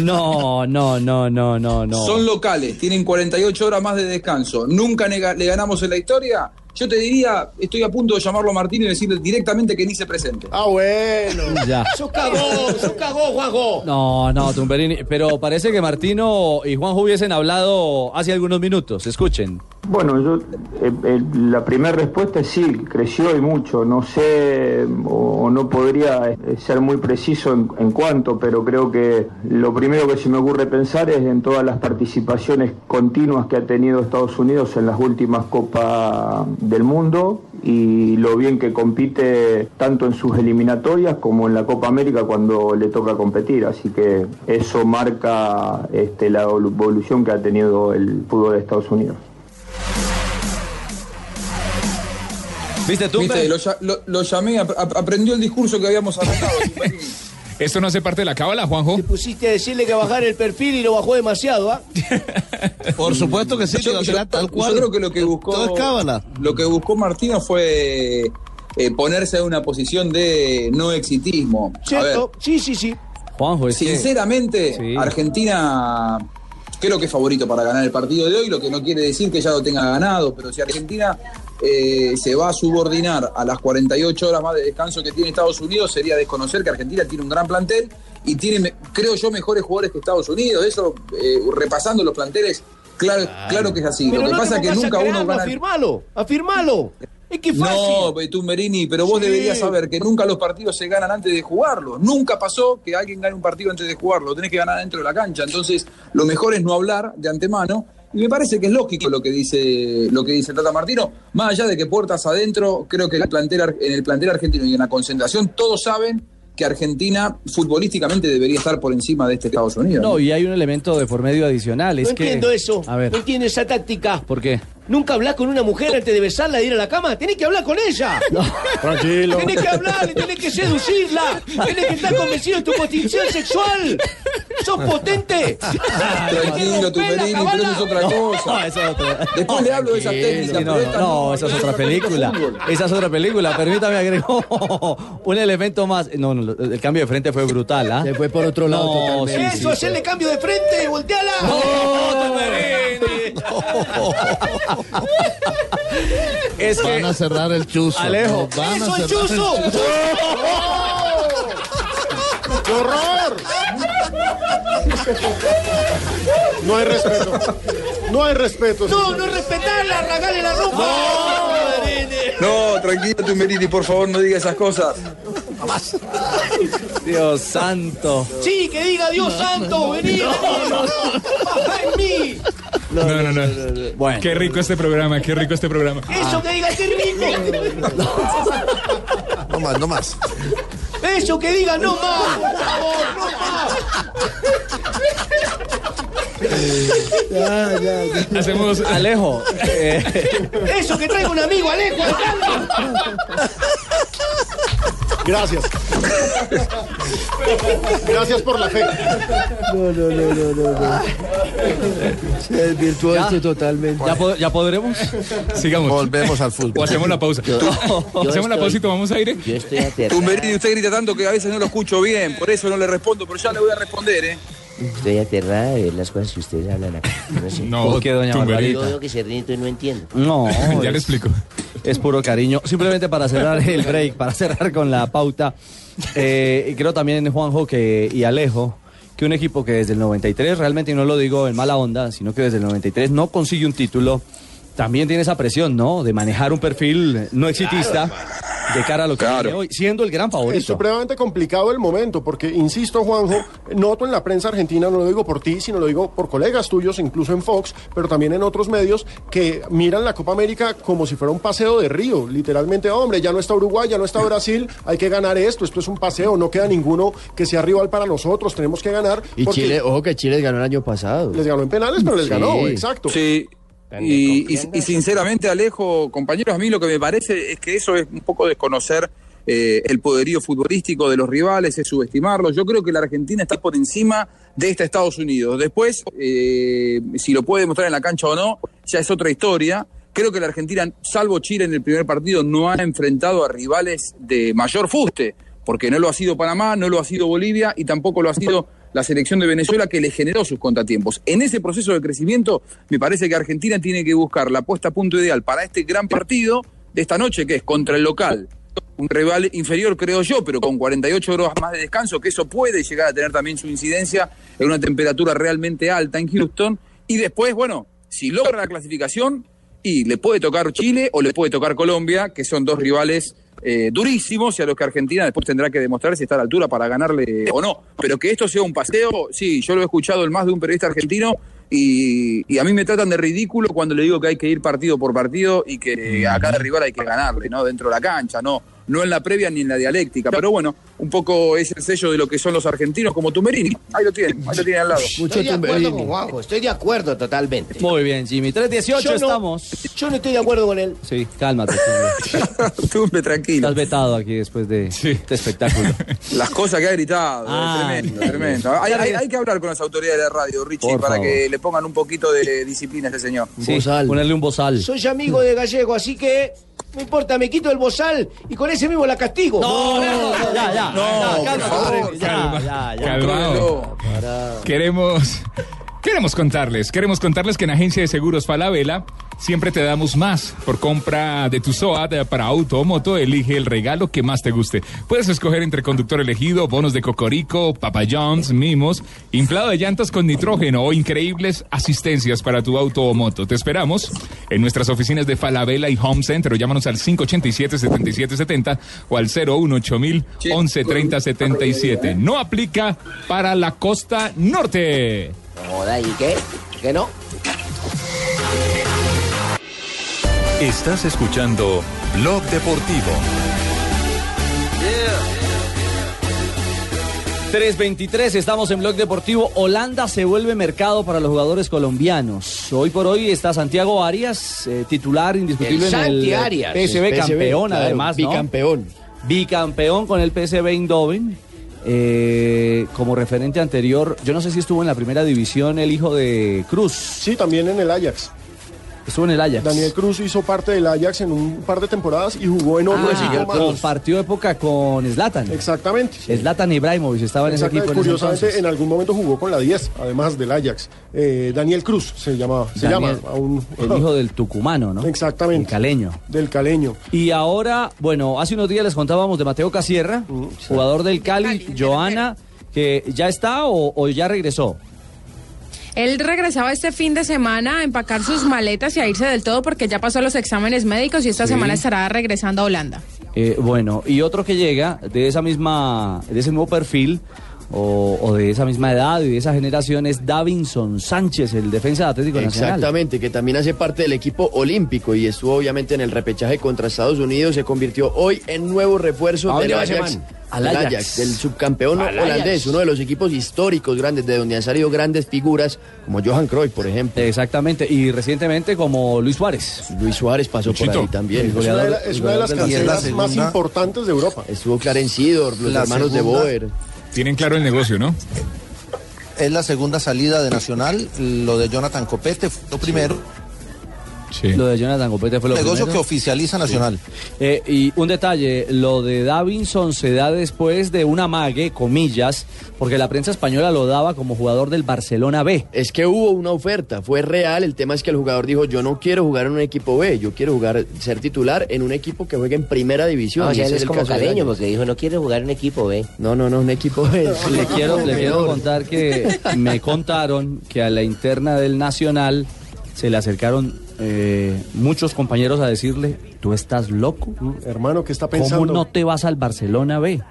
No, no, no, no, no, no. Son locales, tienen 48 horas más de descanso. Nunca le ganamos en la historia. Yo te diría, estoy a punto de llamarlo a Martín y decirle directamente que ni se presente. Ah, bueno. Ya. Sos cagó, sos cagó, Juanjo. No, no, Tumberini. Pero parece que Martino y Juanjo hubiesen hablado hace algunos minutos. Escuchen. Bueno, yo eh, eh, la primera respuesta es sí, creció y mucho. No sé o, o no podría eh, ser muy preciso en, en cuánto, pero creo que lo primero que se me ocurre pensar es en todas las participaciones continuas que ha tenido Estados Unidos en las últimas Copas del Mundo y lo bien que compite tanto en sus eliminatorias como en la Copa América cuando le toca competir. Así que eso marca este, la evolución que ha tenido el fútbol de Estados Unidos. ¿Viste tú? Viste, lo, lo- lo llamé, ap- ap- aprendió el discurso que habíamos arrancado. ¿Esto no hace parte de la cábala, Juanjo? Te pusiste a decirle que bajar el perfil y lo bajó demasiado, ¿ah? Por supuesto que sí, Yo, yo- tal yo cual. creo que lo que buscó Todo es cábala. lo que buscó Martino fue eh, ponerse en una posición de no exitismo. A ver, ¿Cierto? Sí, sí, sí. Juanjo, sinceramente, Sí. Argentina creo que es favorito para ganar el partido de hoy, lo que no quiere decir que ya lo tenga ganado, pero si Argentina eh, se va a subordinar a las 48 horas más de descanso que tiene Estados Unidos, sería desconocer que Argentina tiene un gran plantel y tiene, creo yo, mejores jugadores que Estados Unidos. Eso, eh, repasando los planteles, claro, claro que es así. Pero lo que no pasa es que nunca uno crearlo, gana. Afirmalo, afirmalo. Es que fácil. No, Tumberini, pero vos Sí. deberías saber que nunca los partidos se ganan antes de jugarlos. Nunca pasó que alguien gane un partido antes de jugarlo. Lo tenés que ganar dentro de la cancha. Entonces, lo mejor es no hablar de antemano. Y me parece que es lógico lo que dice lo que dice Tata Martino. Más allá de que puertas adentro, creo que en el plantel, ar- en el plantel argentino y en la concentración, todos saben que Argentina futbolísticamente debería estar por encima de este Estados Unidos. No, y hay un elemento de por medio adicional. Es No que... entiendo eso. A ver, No entiendo esa táctica. ¿por qué? ¿Nunca hablas con una mujer antes de besarla y ir a la cama? Tenés que hablar con ella. Tranquilo. Tenés que hablarle, tenés que seducirla. Tenés que estar convencido de tu condición sexual. ¡Sos potente! Tranquilo, Tumberini, pero eso es otra cosa. No, eso es otra. Después le hablo de esas técnicas. Sí, no, no, esa es otra película. Esa es otra película. Permítame agregar un elemento más. No, no, el cambio de frente fue brutal, ¿ah? Se fue por otro lado No, totalmente. sí, Eso, hacerle cambio de frente, volteala. Es que Van a cerrar el chuzo. Alejo. Van a ¡Eso, el cerrar chuzo! ¡Qué horror! No hay respeto. No hay respeto. No, no respetarla, rasgarle la ropa. No, tranquilo, Tumberini, por favor, no diga esas cosas. Dios santo. Sí, que diga Dios santo, vení. Baja en mí. No, no, no. Bueno. Qué rico este programa, qué rico este programa. Eso que diga qué rico. No más, no más. Eso que diga no más, por favor, no más. Hacemos. Alejo. eh, Eso que traigo un amigo, Alejo. Gracias. Gracias por la fe. No, no, no, no, no. no. Se desvirtuó Ya. esto totalmente. ¿ya, pod- ¿Ya podremos? Sigamos. Volvemos al O fútbol. hacemos la pausa. Hacemos la pausa y tomamos aire. Yo estoy aterrado. Tumberini, usted grita tanto que a veces no lo escucho bien, por eso no le respondo, pero ya le voy a responder, ¿eh? Estoy aterrada de ver las cosas que ustedes hablan acá. No sé. No, ¿Por qué, doña Tumberini. Yo veo que se ríen y no entiendo. No. Ya es- le explico. Es puro cariño. Simplemente para cerrar el break, para cerrar con la pauta. eh, y creo también, Juanjo que, y Alejo, que un equipo que desde el 93, realmente y no lo digo en mala onda, sino que desde el 93 no consigue un título, también tiene esa presión, ¿no? De manejar un perfil no exitista de cara a lo que viene hoy, siendo el gran Es favorito. supremamente complicado el momento, porque, insisto, Juanjo, noto en la prensa argentina, no lo digo por ti, sino lo digo por colegas tuyos, incluso en Fox, pero también en otros medios, que miran la Copa América como si fuera un paseo de río. Literalmente, hombre, ya no está Uruguay, ya no está Brasil, hay que ganar esto, esto es un paseo, no queda ninguno que sea rival para nosotros, tenemos que ganar. Y porque Chile, ojo que Chile les ganó el año pasado. Les ganó en penales, pero les Sí. ganó, exacto. Sí. Y, y- y sinceramente, Alejo, compañeros, a mí lo que me parece es que eso es un poco desconocer eh, el poderío futbolístico de los rivales, es subestimarlos. Yo creo que la Argentina está por encima de esta Estados Unidos. Después, eh, si lo puede demostrar en la cancha o no, ya es otra historia. Creo que la Argentina, salvo Chile en el primer partido, no ha enfrentado a rivales de mayor fuste, porque no lo ha sido Panamá, no lo ha sido Bolivia y tampoco lo ha sido la selección de Venezuela que le generó sus contratiempos. En ese proceso de crecimiento, me parece que Argentina tiene que buscar la puesta a punto ideal para este gran partido de esta noche, que es contra el local. Un rival inferior, creo yo, pero con 48 horas más de descanso, que eso puede llegar a tener también su incidencia en una temperatura realmente alta en Houston. Y después, bueno, si logra la clasificación, y le puede tocar Chile o le puede tocar Colombia, que son dos rivales eh, durísimos y a los que Argentina después tendrá que demostrar si está a la altura para ganarle o no. Pero que esto sea un paseo, sí, yo lo he escuchado en más de un periodista argentino y, y a mí me tratan de ridículo cuando le digo que hay que ir partido por partido y que a cada rival hay que ganarle, ¿no? Dentro de la cancha, no, no en la previa ni en la dialéctica. Pero bueno, un poco es el sello de lo que son los argentinos como Tumberini. Ahí lo tienen, ahí lo tienen al lado. Estoy de acuerdo con Juanjo, estoy de acuerdo totalmente. Muy bien, Jimmy. 318 Yo no- estamos. Yo no estoy de acuerdo con él. Sí, cálmate. Tumbe, tranquilo. Estás vetado aquí después de este espectáculo. Las cosas que ha gritado, Ah, tremendo, tremendo. Hay, hay- hay que hablar con las autoridades de la radio, Richie, Por para favor. que le pongan un poquito de disciplina a ese señor. Sí, ponerle un bozal. Soy amigo de Gallego, así que no importa, me quito el bozal y con ese mismo la castigo. No, no, no, ya, ya. No, Ya, por favor, ya, calma, ya, ya. Calmado. Queremos, queremos contarles, queremos contarles que en Agencia de Seguros Falabella siempre te damos más. Por compra de tu SOAT para auto o moto, elige el regalo que más te guste. Puedes escoger entre conductor elegido, bonos de cocorico, Papa John's, mimos, inflado de llantas con nitrógeno o increíbles asistencias para tu auto o moto. Te esperamos en nuestras oficinas de Falabella y Home Center o llámanos al 587-7770 o al 018000 113077. No aplica para la costa norte. Joda, ¿y qué? ¿Qué no? Estás escuchando Blog Deportivo. 323, estamos en Blog Deportivo. Holanda se vuelve mercado para los jugadores colombianos. Hoy por hoy está Santiago Arias, eh, titular indiscutible El en el Santi Arias. PSV, El PSV, campeón claro, además, ¿no? bicampeón. Bicampeón con el PSV Eindhoven. Eh, como referente anterior, yo no sé si estuvo en la primera división el hijo de Cruz. Sí, también en el Ajax. Estuvo en el Ajax. Daniel Cruz hizo parte del Ajax en un par de temporadas y jugó en otro Ah, compartió época con Zlatan. Exactamente. Zlatan Ibrahimovic estaba en ese equipo. en ese Curiosamente, entonces. en algún momento jugó con la 10, además del Ajax. Eh, Daniel Cruz se llamaba. Se Daniel, llama aún. El hijo del tucumano, ¿no? Exactamente. El caleño. Del caleño. Y ahora, bueno, hace unos días les contábamos de Mateo Casierra, Mm, jugador del Cali, Joana, que ya está o, o ya regresó. Él regresaba este fin de semana a empacar sus maletas y a irse del todo porque ya pasó los exámenes médicos y esta Sí. semana estará regresando a Holanda. Eh, bueno, y otro que llega de esa misma, de ese mismo perfil o, o de esa misma edad y de esa generación es Davinson Sánchez, el defensa de Atlético Nacional. Exactamente, que también hace parte del equipo olímpico y estuvo obviamente en el repechaje contra Estados Unidos. Se convirtió hoy en nuevo refuerzo ¿A del dónde va ese Ajax. man? Al Ajax, Ajax. del subcampeón Al holandés, Ajax. uno de los equipos históricos grandes, de donde han salido grandes figuras como Johan Cruyff, por ejemplo. Exactamente, y recientemente como Luis Suárez. Luis Suárez pasó por ahí también. Es una de, la- es una de las canteras más importantes de Europa. Estuvo Clarence Seedorf, los La hermanos de. Boer. Tienen claro el negocio, ¿no? Es la segunda salida de Nacional. Lo de Jonathan Copete fue lo primero. Lo de Jonathan Copete fue lo negocio primero. que oficializa Nacional. Eh, y un detalle, lo de Davinson se da después de una mague, comillas, porque la prensa española lo daba como jugador del Barcelona B. Es que hubo una oferta, fue real. El tema es que el jugador dijo: Yo no quiero jugar en un equipo B, yo quiero jugar, ser titular en un equipo que juegue en primera división. No, o y sea, ese él es el como Ajax. porque dijo, no quiere jugar en equipo B. No, no, no, un equipo B. Le quiero, le quiero contar que me contaron que a la interna del Nacional se le acercaron eh, muchos compañeros a decirle, tú estás loco. Hermano, ¿qué está pensando? ¿Cómo no te vas al Barcelona B?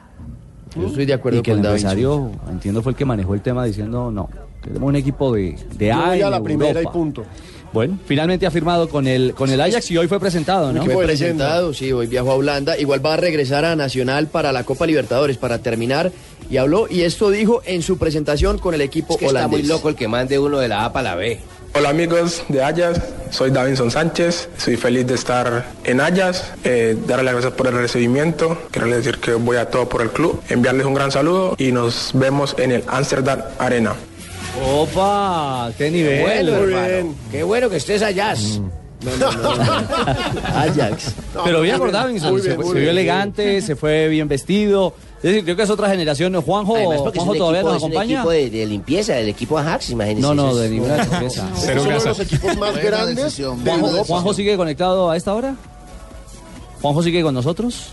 Yo estoy de acuerdo y que con el empresario, entiendo, fue el que manejó el tema diciendo, no, queremos un equipo de, de Yo A la primera y Europa". punto. Bueno, finalmente ha firmado con el, con el Ajax y hoy fue presentado, ¿no? Fue presentado, sí, hoy viajó a Holanda. Igual va a regresar a Nacional para la Copa Libertadores, para terminar. Y habló, y esto dijo en su presentación con el equipo Es que está muy loco el que mande uno de la A para la B. Hola amigos de Ayas, soy Davinson Sánchez, soy feliz de estar en Ayas, eh, darles las gracias por el recibimiento, quiero decir que voy a todo por el club, enviarles un gran saludo y nos vemos en el Amsterdam Arena. ¡Opa! ¡Qué nivel! Bueno, hermano. Qué bueno que estés allá. Ajax. Pero bien por Davinson, se, bien, se vio bien. elegante, se fue bien vestido. Es decir, creo que es otra generación. Juanjo, Además, porque es Juanjo un todavía equipo, nos es un acompaña. equipo de, de limpieza, del equipo Ajax, imagínense. No, no, eso de es- ninguna limpieza. Esos son los equipos más grandes de Juanjo, Europa. Juanjo sigue conectado a esta hora? ¿Juanjo sigue con nosotros?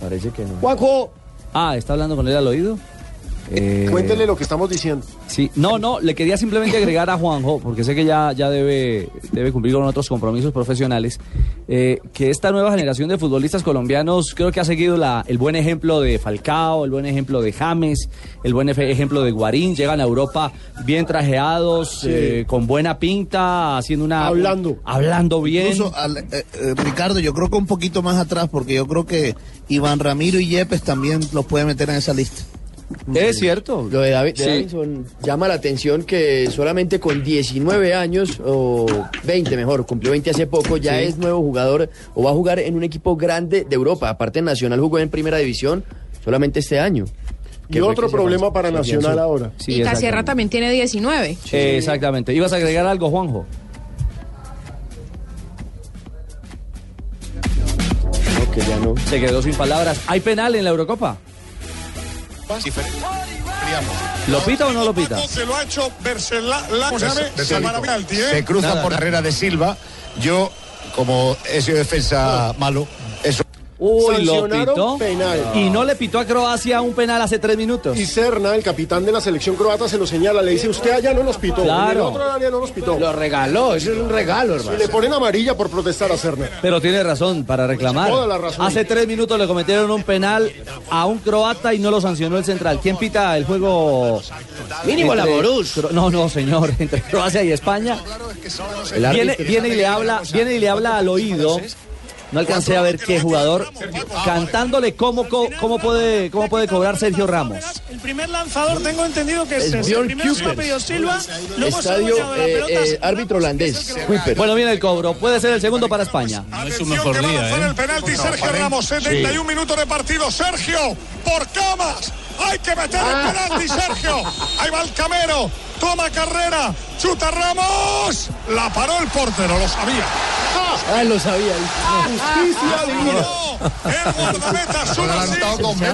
Parece que no. Juanjo, Ah, ¿está hablando con él al oído? Eh, cuéntele lo que estamos diciendo. Sí, no, no, le quería simplemente agregar a Juanjo, porque sé que ya, ya debe, debe cumplir con otros compromisos profesionales, eh, que esta nueva generación de futbolistas colombianos creo que ha seguido la, el buen ejemplo de Falcao, el buen ejemplo de James, el buen ejemplo de Guarín, llegan a Europa bien trajeados, Sí. eh, con buena pinta, haciendo una... Hablando. Hablando bien. Incluso, al- eh, eh, Ricardo, yo creo que un poquito más atrás, porque yo creo que Iván Ramiro y Yepes también los puede meter en esa lista. Es cierto. Lo de, David, de Sí. Davinson llama la atención que solamente con 19 años, o 20 mejor, cumplió 20 hace poco, ya Sí. es nuevo jugador o va a jugar en un equipo grande de Europa. Aparte, Nacional jugó en primera división solamente este año. Y otro problema para Nacional ahora. Sí, y Casierra también tiene 19. Eh, Exactamente. ¿Ibas a agregar algo, Juanjo? No, que ya no. Se quedó sin palabras. ¿Hay penal en la Eurocopa? ¿Lo pita o no lo pita? Se lo ha hecho se cruza por la carrera de Silva. Yo, como he sido defensa malo, eso. Uy, lo Sancionaron pitó. penal. Y no le pitó a Croacia un penal hace tres minutos. Y Serna, el capitán de la selección croata, se lo señala. Le dice, usted allá no nos pitó. En el Claro. otro área no nos pitó. Lo regaló, eso es un regalo, Y hermano. le ponen amarilla por protestar a Serna. Pero tiene razón para reclamar. Toda la razón. Hace tres minutos le cometieron un penal a un croata y no lo sancionó el central. ¿Quién pita el juego? Mínimo la Borús. Cro- No, no, señor. Entre Croacia y España. El Viene, árbitro- viene y le habla, viene y le habla al oído. No alcancé a ver qué jugador cantándole cómo, cómo puede cómo puede cobrar Sergio Ramos. El primer lanzador tengo entendido que Es es, el primero Silva, luego Estadio dueñado de la eh, pelota. eh, árbitro holandés. Bueno, viene el cobro. Puede ser el segundo para España. es su mejor día, El penalti Sergio Ramos, 71 minutos de partido. Sergio, por camas. Hay que meter el penalti, Sergio. Ahí va el camero. Toma carrera. Chuta Ramos. La paró el portero, lo sabía. Ah, lo sabía. Justicia divina. El guardameta sube así.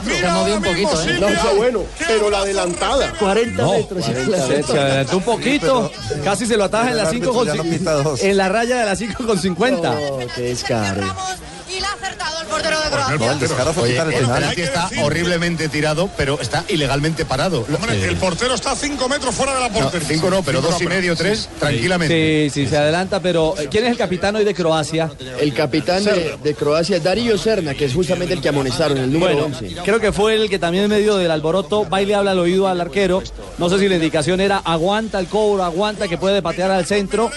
Mira movió ahora un poquito, mismo ¿eh? Silvia. No, fue bueno, pero la adelantada. 40 No, metros. se, se adelantó un poquito. Casi se lo ataja en la 5 con no en la raya de la 5 con 50. Oh, qué descaro. Y la ha acertado el portero de No, el descaro fue Oye, quitar el el penal. penalti está horriblemente tirado, pero está ilegalmente parado. Hombre, el portero está a 5 metros fuera de la portería. cinco no, pero dos y medio, tres, tranquilamente. Sí, sí, se adelanta, pero eh, ¿quién es el capitán hoy de Croacia? El capitán de, de Croacia, Darío Serna, que es justamente el que amonestaron, el número Bueno, 11. creo que fue el que también en medio del alboroto va y le habla al oído al arquero. No sé si la indicación era aguanta el cobro, aguanta que puede patear al centro.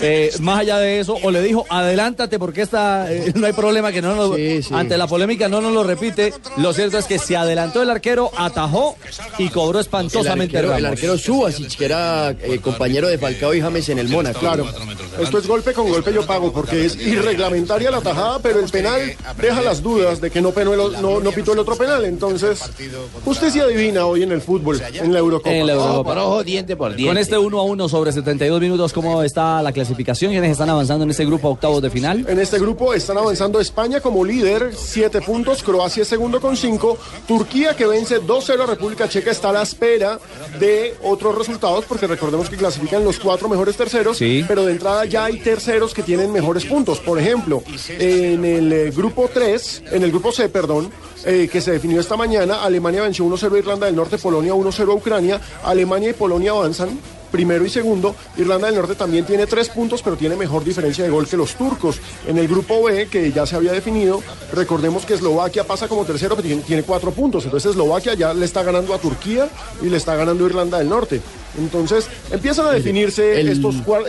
Eh, más allá de eso, o le dijo adelántate porque esta eh, no hay problema que no nos, Sí, sí. ante la polémica no nos lo repite. Lo cierto es que se adelantó el arquero, atajó y cobró El espantosamente arquero, el arquero Subasic, que era eh, compañero de Falcao y James en el Mónaco. Claro. Esto es golpe con golpe yo pago porque es irreglamentaria la tajada, pero el penal deja las dudas de que no, penó el- no, no pitó el otro penal. Entonces, justicia divina hoy en el fútbol, en la Eurocopa. En la Eurocopa. por ojo, diente por diente. Con este 1 a 1 sobre 72 minutos, ¿cómo está la clasificación? ¿Quiénes están avanzando en este grupo a octavos de final? En este grupo están avanzando España como líder, 7 puntos, Croacia es segundo con 5, Turquía que vence 2-0 a República Checa está a la espera de otros resultados porque recordemos que clasifican los cuatro mejores terceros, Sí. pero de entrada ya hay terceros que tienen mejores puntos. Por ejemplo, en el eh, grupo 3, en el grupo C, perdón, eh, que se definió esta mañana, Alemania venció 1-0 a Irlanda del Norte, Polonia 1-0 a Ucrania, Alemania y Polonia avanzan primero y segundo. Irlanda del Norte también tiene tres puntos, pero tiene mejor diferencia de gol que los turcos. En el grupo B, que ya se había definido, recordemos que Eslovaquia pasa como tercero, pero tiene, cuatro puntos. Entonces Eslovaquia ya le está ganando a Turquía y le está ganando a Irlanda del Norte. Entonces empiezan a definirse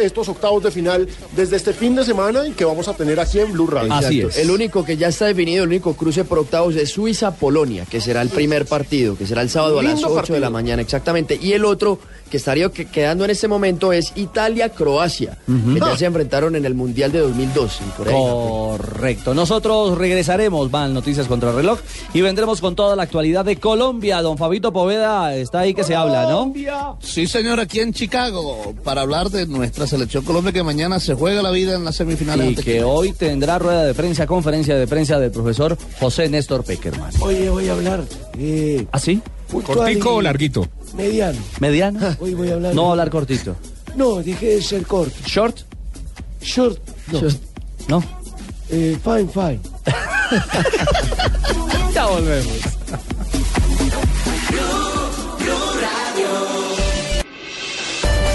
estos, octavos de final desde este fin de semana y que vamos a tener aquí en Blue Radio. Exacto. El único que ya está definido, el único cruce por octavos es Suiza-Polonia, que será el primer partido, que será el sábado a las Lindo 8 de la mañana, exactamente. Y el otro que estaría que- quedando en este momento es Italia-Croacia, que ya Ah. se enfrentaron en el Mundial de 2002 en Corea. Correcto. Nosotros regresaremos, van noticias contra el reloj, y vendremos con toda la actualidad de Colombia. Don Fabito Poveda está ahí que se habla, ¿no? Sí, señor, aquí en Chicago, para hablar de nuestra selección Colombia que mañana se juega la vida en las semifinales. Y ante que hoy tendrá rueda de prensa, conferencia de prensa del profesor José Néstor Peckerman. Oye, voy a hablar. Eh, ¿Ah, sí? ¿Cortico o larguito? Mediano. ¿Mediano? Hoy voy a hablar. No hablar cortito. No, dije de ser corto. ¿Short? Short. No. No. Eh, fine, fine. ya volvemos.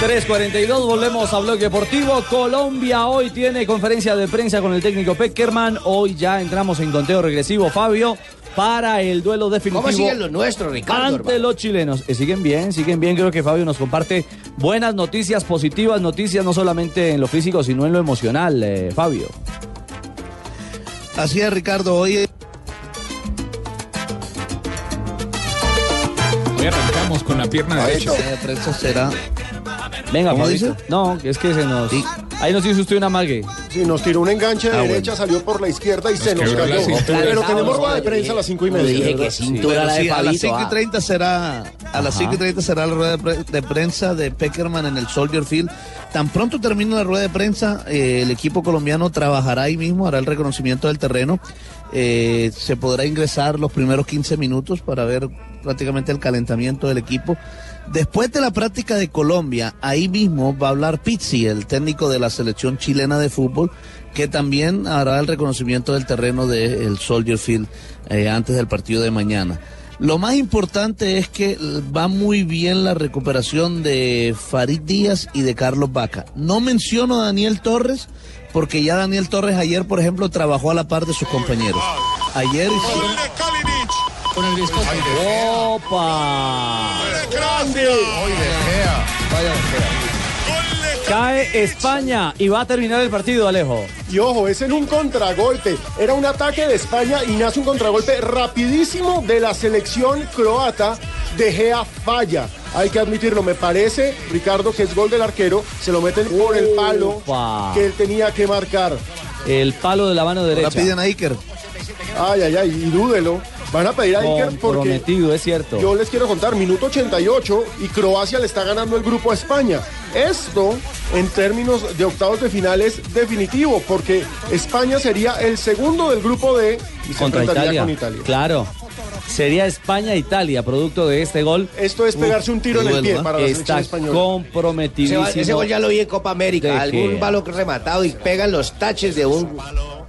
3.42, volvemos a Blog Deportivo. Colombia hoy tiene conferencia de prensa con el técnico Peckerman. Hoy ya entramos en conteo regresivo, Fabio, para el duelo definitivo. ¿Cómo siguen los nuestros, Ricardo, Ante hermano? los chilenos. Eh, siguen bien, siguen bien. Creo que Fabio nos comparte buenas noticias, positivas noticias, no solamente en lo físico, sino en lo emocional, eh, Fabio. Así es, Ricardo. Hoy Hoy arrancamos con la pierna derecha. La prensa será. Venga, ¿Cómo Fabito. dice? No, que es que se nos. Ahí nos hizo usted una mague. Sí, nos tiró un enganche de Ah, derecha, salió por la izquierda y se nos quebró la cayó. cintura. Pero tenemos rueda de prensa a las cinco y media. Sí, a las 5 y 30 será a las Ajá. 5 y 30 será la rueda de, pre- de prensa de Peckerman en el Soldier Field. Tan pronto termine la rueda de prensa, eh, el equipo colombiano trabajará ahí mismo, hará el reconocimiento del terreno. Eh, se podrá ingresar los primeros 15 minutos para ver prácticamente el calentamiento del equipo. Después de la práctica de Colombia, ahí mismo va a hablar Pizzi, el técnico de la selección chilena de fútbol, que también hará el reconocimiento del terreno del Soldier Field eh, antes del partido de mañana. Lo más importante es que va muy bien la recuperación de Farid Díaz y de Carlos Vaca. No menciono a Daniel Torres porque ya Daniel Torres ayer, por ejemplo, trabajó a la par de sus compañeros. Ayer Con el ¡Opa! Cae España y va a terminar el partido, Alejo. Y ojo, es en un contragolpe. Era un ataque de España y nace un contragolpe rapidísimo de la selección croata. De Gea falla. Hay que admitirlo, me parece, Ricardo, que es gol del arquero. Se lo meten por el palo Opa. que él tenía que marcar. El palo de la mano derecha. piden a Iker. Ay, ay, ay, y dúdelo. Van a pedir a Iker porque Comprometido, es cierto. yo les quiero contar, minuto 88 y Croacia le está ganando el grupo a España. Esto, en términos de octavos de final, es definitivo, porque España sería el segundo del grupo D y se Contra enfrentaría Italia. con Italia. Claro. Sería España-Italia, producto de este gol. Esto es pegarse un tiro en el pie para la selección Está española. Ese, comprometidísimo. ba- ese gol ya lo vi en Copa América. De Algún balón rematado y pegan los taches de un,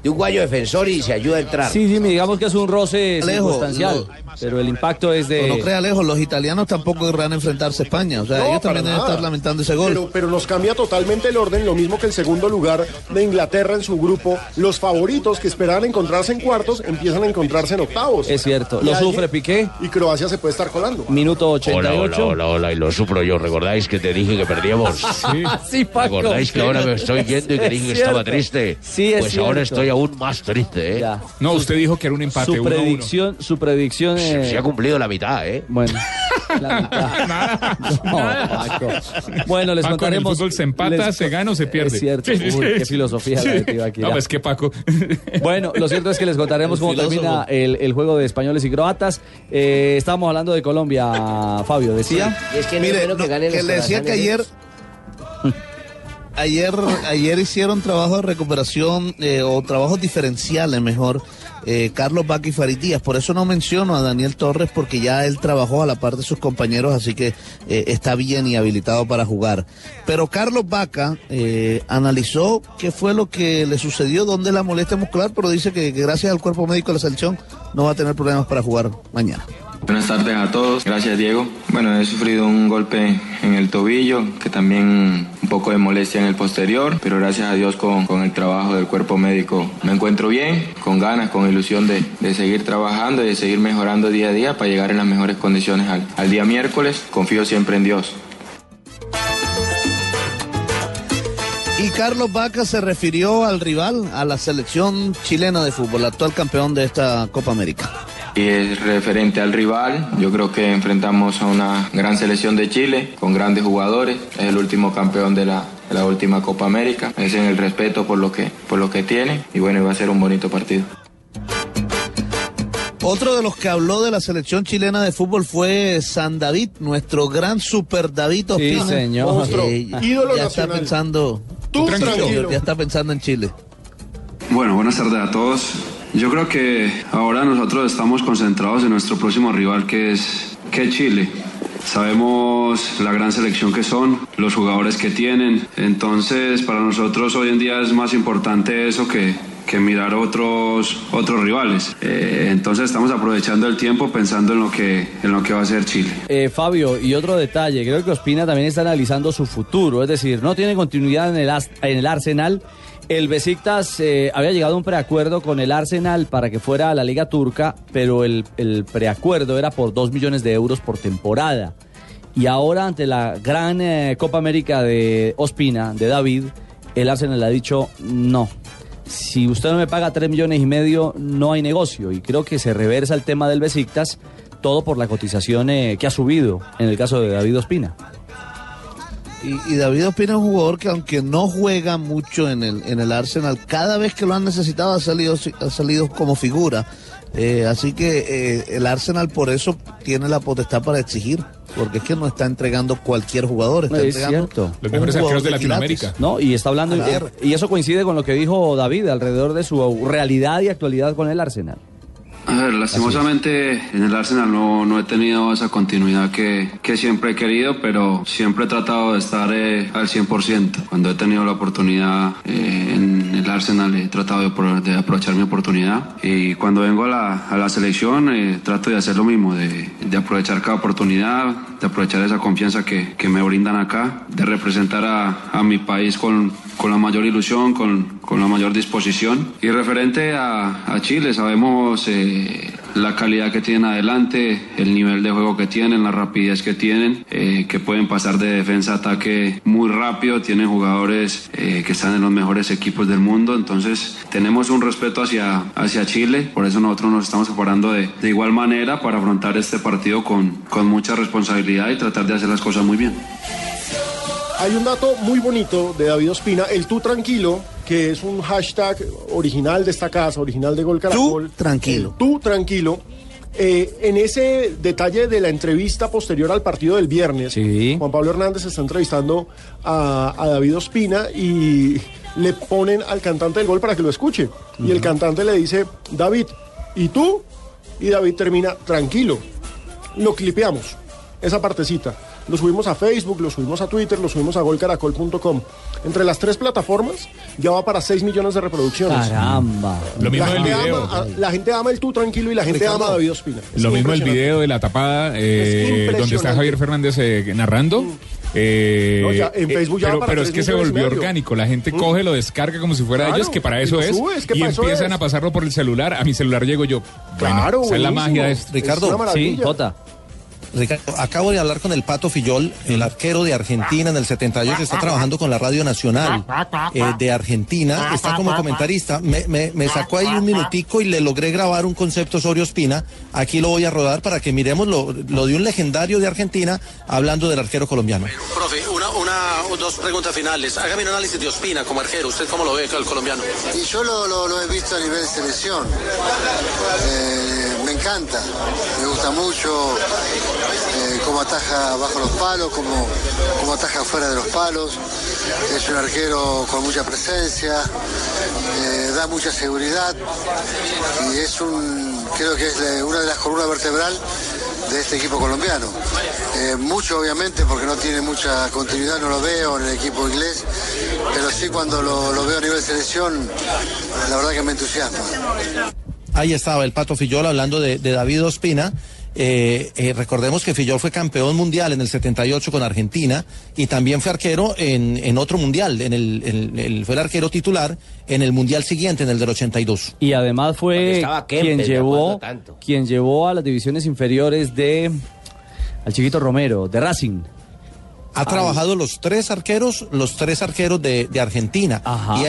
de un guayo defensor y se ayuda a entrar. Sí, Jimmy, digamos que es un roce Alejo, circunstancial, pero el impacto es de... No, no crea lejos, los italianos tampoco querrán enfrentarse a España. O sea, No, ellos también deben estar lamentando ese gol. Pero, pero nos cambia totalmente el orden, lo mismo que el segundo lugar de Inglaterra en su grupo. Los favoritos que esperaban encontrarse en cuartos empiezan a encontrarse en octavos. Es cierto. Lo sufre Piqué. Y Croacia se puede estar colando. Minuto Hola, 88. hola, hola, hola, y lo sufro yo. ¿Recordáis que te dije que perdíamos? Sí. Sí, Paco. ¿Recordáis que ahora me estoy yendo y que Es dije que estaba triste? Sí, es Pues ahora cierto. estoy aún más triste, ¿eh? No, usted dijo que era un empate Su uno a uno. predicción, su predicción... Se, eh, se ha cumplido la mitad, ¿eh? Bueno. La mitad. No, Paco. Bueno, les Paco, en el contaremos. fútbol se empata, les- se gana o se pierde. Es cierto. Sí, sí, Uy, sí. qué filosofía la de Tibaquira. No, pues que Paco. Bueno, lo cierto es que les contaremos El cómo filósofo. termina el, el juego de españoles y croatas. Eh, estábamos hablando de Colombia, Fabio, decía. Es que Mire, que no, que los le decía que ayer ayer ayer hicieron trabajo de recuperación eh, o trabajos diferenciales mejor eh, Carlos Vaca y Farid Díaz. Por eso no menciono a Daniel Torres porque ya él trabajó a la par de sus compañeros así que eh, está bien y habilitado para jugar. Pero Carlos Vaca eh, analizó qué fue lo que le sucedió dónde la molestia muscular pero dice que, que gracias al cuerpo médico de la selección no va a tener problemas para jugar mañana Buenas tardes a todos, gracias Diego. Bueno, he sufrido un golpe en el tobillo, que también un poco de molestia en el posterior, pero gracias a Dios con, con el trabajo del cuerpo médico me encuentro bien, con ganas, con ilusión de, de seguir trabajando y de seguir mejorando día a día para llegar en las mejores condiciones al, al día miércoles. Confío siempre en Dios. Y Carlos Vaca se refirió al rival, a la selección chilena de fútbol, actual campeón de esta Copa América. Y es referente al rival, yo creo que enfrentamos a una gran selección de Chile, con grandes jugadores, es el último campeón de la, de la última Copa América, es en el respeto por lo que, por lo que tiene y bueno, va a ser un bonito partido. Otro de los que habló de la selección chilena de fútbol fue San David, nuestro gran super David Ospina. señor. Monstruo, Eh, ídolo ya nacional. está pensando, Tú tranquilo. ya está pensando en Chile. Bueno, buenas tardes a todos. Yo creo que ahora nosotros estamos concentrados en nuestro próximo rival que es, que Chile. Sabemos la gran selección que son, los jugadores que tienen. Entonces, para nosotros hoy en día es más importante eso que, que mirar otros, otros rivales. Eh, entonces, estamos aprovechando el tiempo pensando en lo que, en lo que va a ser Chile. Eh, Fabio, y otro detalle, creo que Ospina también está analizando su futuro, es decir, no tiene continuidad en el, en el Arsenal. El Besiktas eh, había llegado a un preacuerdo con el Arsenal para que fuera a la Liga Turca, pero el, preacuerdo era por 2 millones de euros por temporada. Y ahora, ante la gran eh, Copa América de Ospina, de David, el Arsenal ha dicho no. Si usted no me paga 3 millones y medio, no hay negocio. Y creo que se reversa el tema del Besiktas, todo por la cotización eh, que ha subido en el caso de David Ospina. Y, y David Ospina es un jugador que aunque no juega mucho en el, en el Arsenal, cada vez que lo han necesitado ha salido, ha salido como figura. Eh, así que eh, el Arsenal por eso tiene la potestad para exigir, porque es que no está entregando cualquier jugador, está Es entregando cierto. un jugador de quilates. No, y está hablando, y eso coincide con lo que dijo David alrededor de su realidad y actualidad con el Arsenal. A ver, lastimosamente en el Arsenal no, no he tenido esa continuidad que, que siempre he querido, pero siempre he tratado de estar eh, al 100%. Cuando he tenido la oportunidad eh, en el Arsenal he tratado de, de aprovechar mi oportunidad y cuando vengo a la, a la selección eh, trato de hacer lo mismo, de, de aprovechar cada oportunidad, de aprovechar esa confianza que, que me brindan acá, de representar a, a mi país con, con la mayor ilusión, con, con la mayor disposición. Y referente a, a Chile, sabemos eh, la calidad que tienen adelante, el nivel de juego que tienen, la rapidez que tienen, eh, que pueden pasar de defensa a ataque muy rápido, tienen jugadores eh, que están en los mejores equipos del mundo, entonces tenemos un respeto hacia, hacia Chile, por eso nosotros nos estamos preparando de, de igual manera para afrontar este partido con, con mucha responsabilidad y tratar de hacer las cosas muy bien. Hay un dato muy bonito de David Ospina, el tú tranquilo, que es un hashtag original de esta casa, original de Gol Caracol. Tú tranquilo. Tú tranquilo. Eh, en ese detalle de la entrevista posterior al partido del viernes, Juan Pablo Hernández está entrevistando a, a David Ospina y le ponen al cantante del gol para que lo escuche. Y el cantante le dice, David, ¿y tú? Y David termina, tranquilo. Lo clipeamos, esa partecita. Lo subimos a Facebook, lo subimos a Twitter, lo subimos a golcaracol.com. Entre las tres plataformas ya va para 6 millones de reproducciones. Caramba. Lo mismo la, del video. ama a- la gente ama el tú tranquilo y la gente Ricardo, ama a David Ospina. Es Lo mismo el video de la tapada, eh, donde está Javier Fernández eh, narrando. eh, No, ya en eh, Facebook ya va pero, pero es que se volvió orgánico. La gente coge, lo descarga como si fuera Claro, ellos, que para eso es. sube, es que y para eso empiezan es. a pasarlo por el celular. A mi celular llego yo. Bueno, Claro, esa es la magia de Es esto. Ricardo, maravilla. Sí, Jota. Ricardo, acabo de hablar con el Pato Fillol, el arquero de Argentina en el 78, está trabajando con la Radio Nacional eh, de Argentina, está como comentarista. Me, me- me sacó ahí un minutico y le logré grabar un concepto Osorio Espina. Aquí lo voy a rodar para que miremos lo, lo de un legendario de Argentina hablando del arquero colombiano. Profe, una, una dos preguntas finales. Hágame un análisis de Ospina como arquero. ¿Usted cómo lo ve al colombiano? Y yo lo, lo- lo he visto a nivel selección. Eh, me encanta, me gusta mucho eh, cómo ataja bajo los palos, cómo, cómo ataja fuera de los palos. Es un arquero con mucha presencia, eh, da mucha seguridad y es un, creo que es una de las columnas vertebral de este equipo colombiano. Eh, mucho obviamente porque no tiene mucha continuidad, no lo veo en el equipo inglés, pero sí cuando lo, lo veo a nivel selección, la verdad que me entusiasma. Ahí estaba el Pato Fillol hablando de, de David Ospina. Eh, eh, recordemos que Fillol fue campeón mundial en el 78 con Argentina y también fue arquero en, en otro mundial. En el, fue el arquero titular en el mundial siguiente, en el del 82. Y además fue Kempes, quien llevó, quien llevó a las divisiones inferiores de al chiquito Romero, de Racing. Ha trabajado los tres arqueros, los tres arqueros de, de Argentina.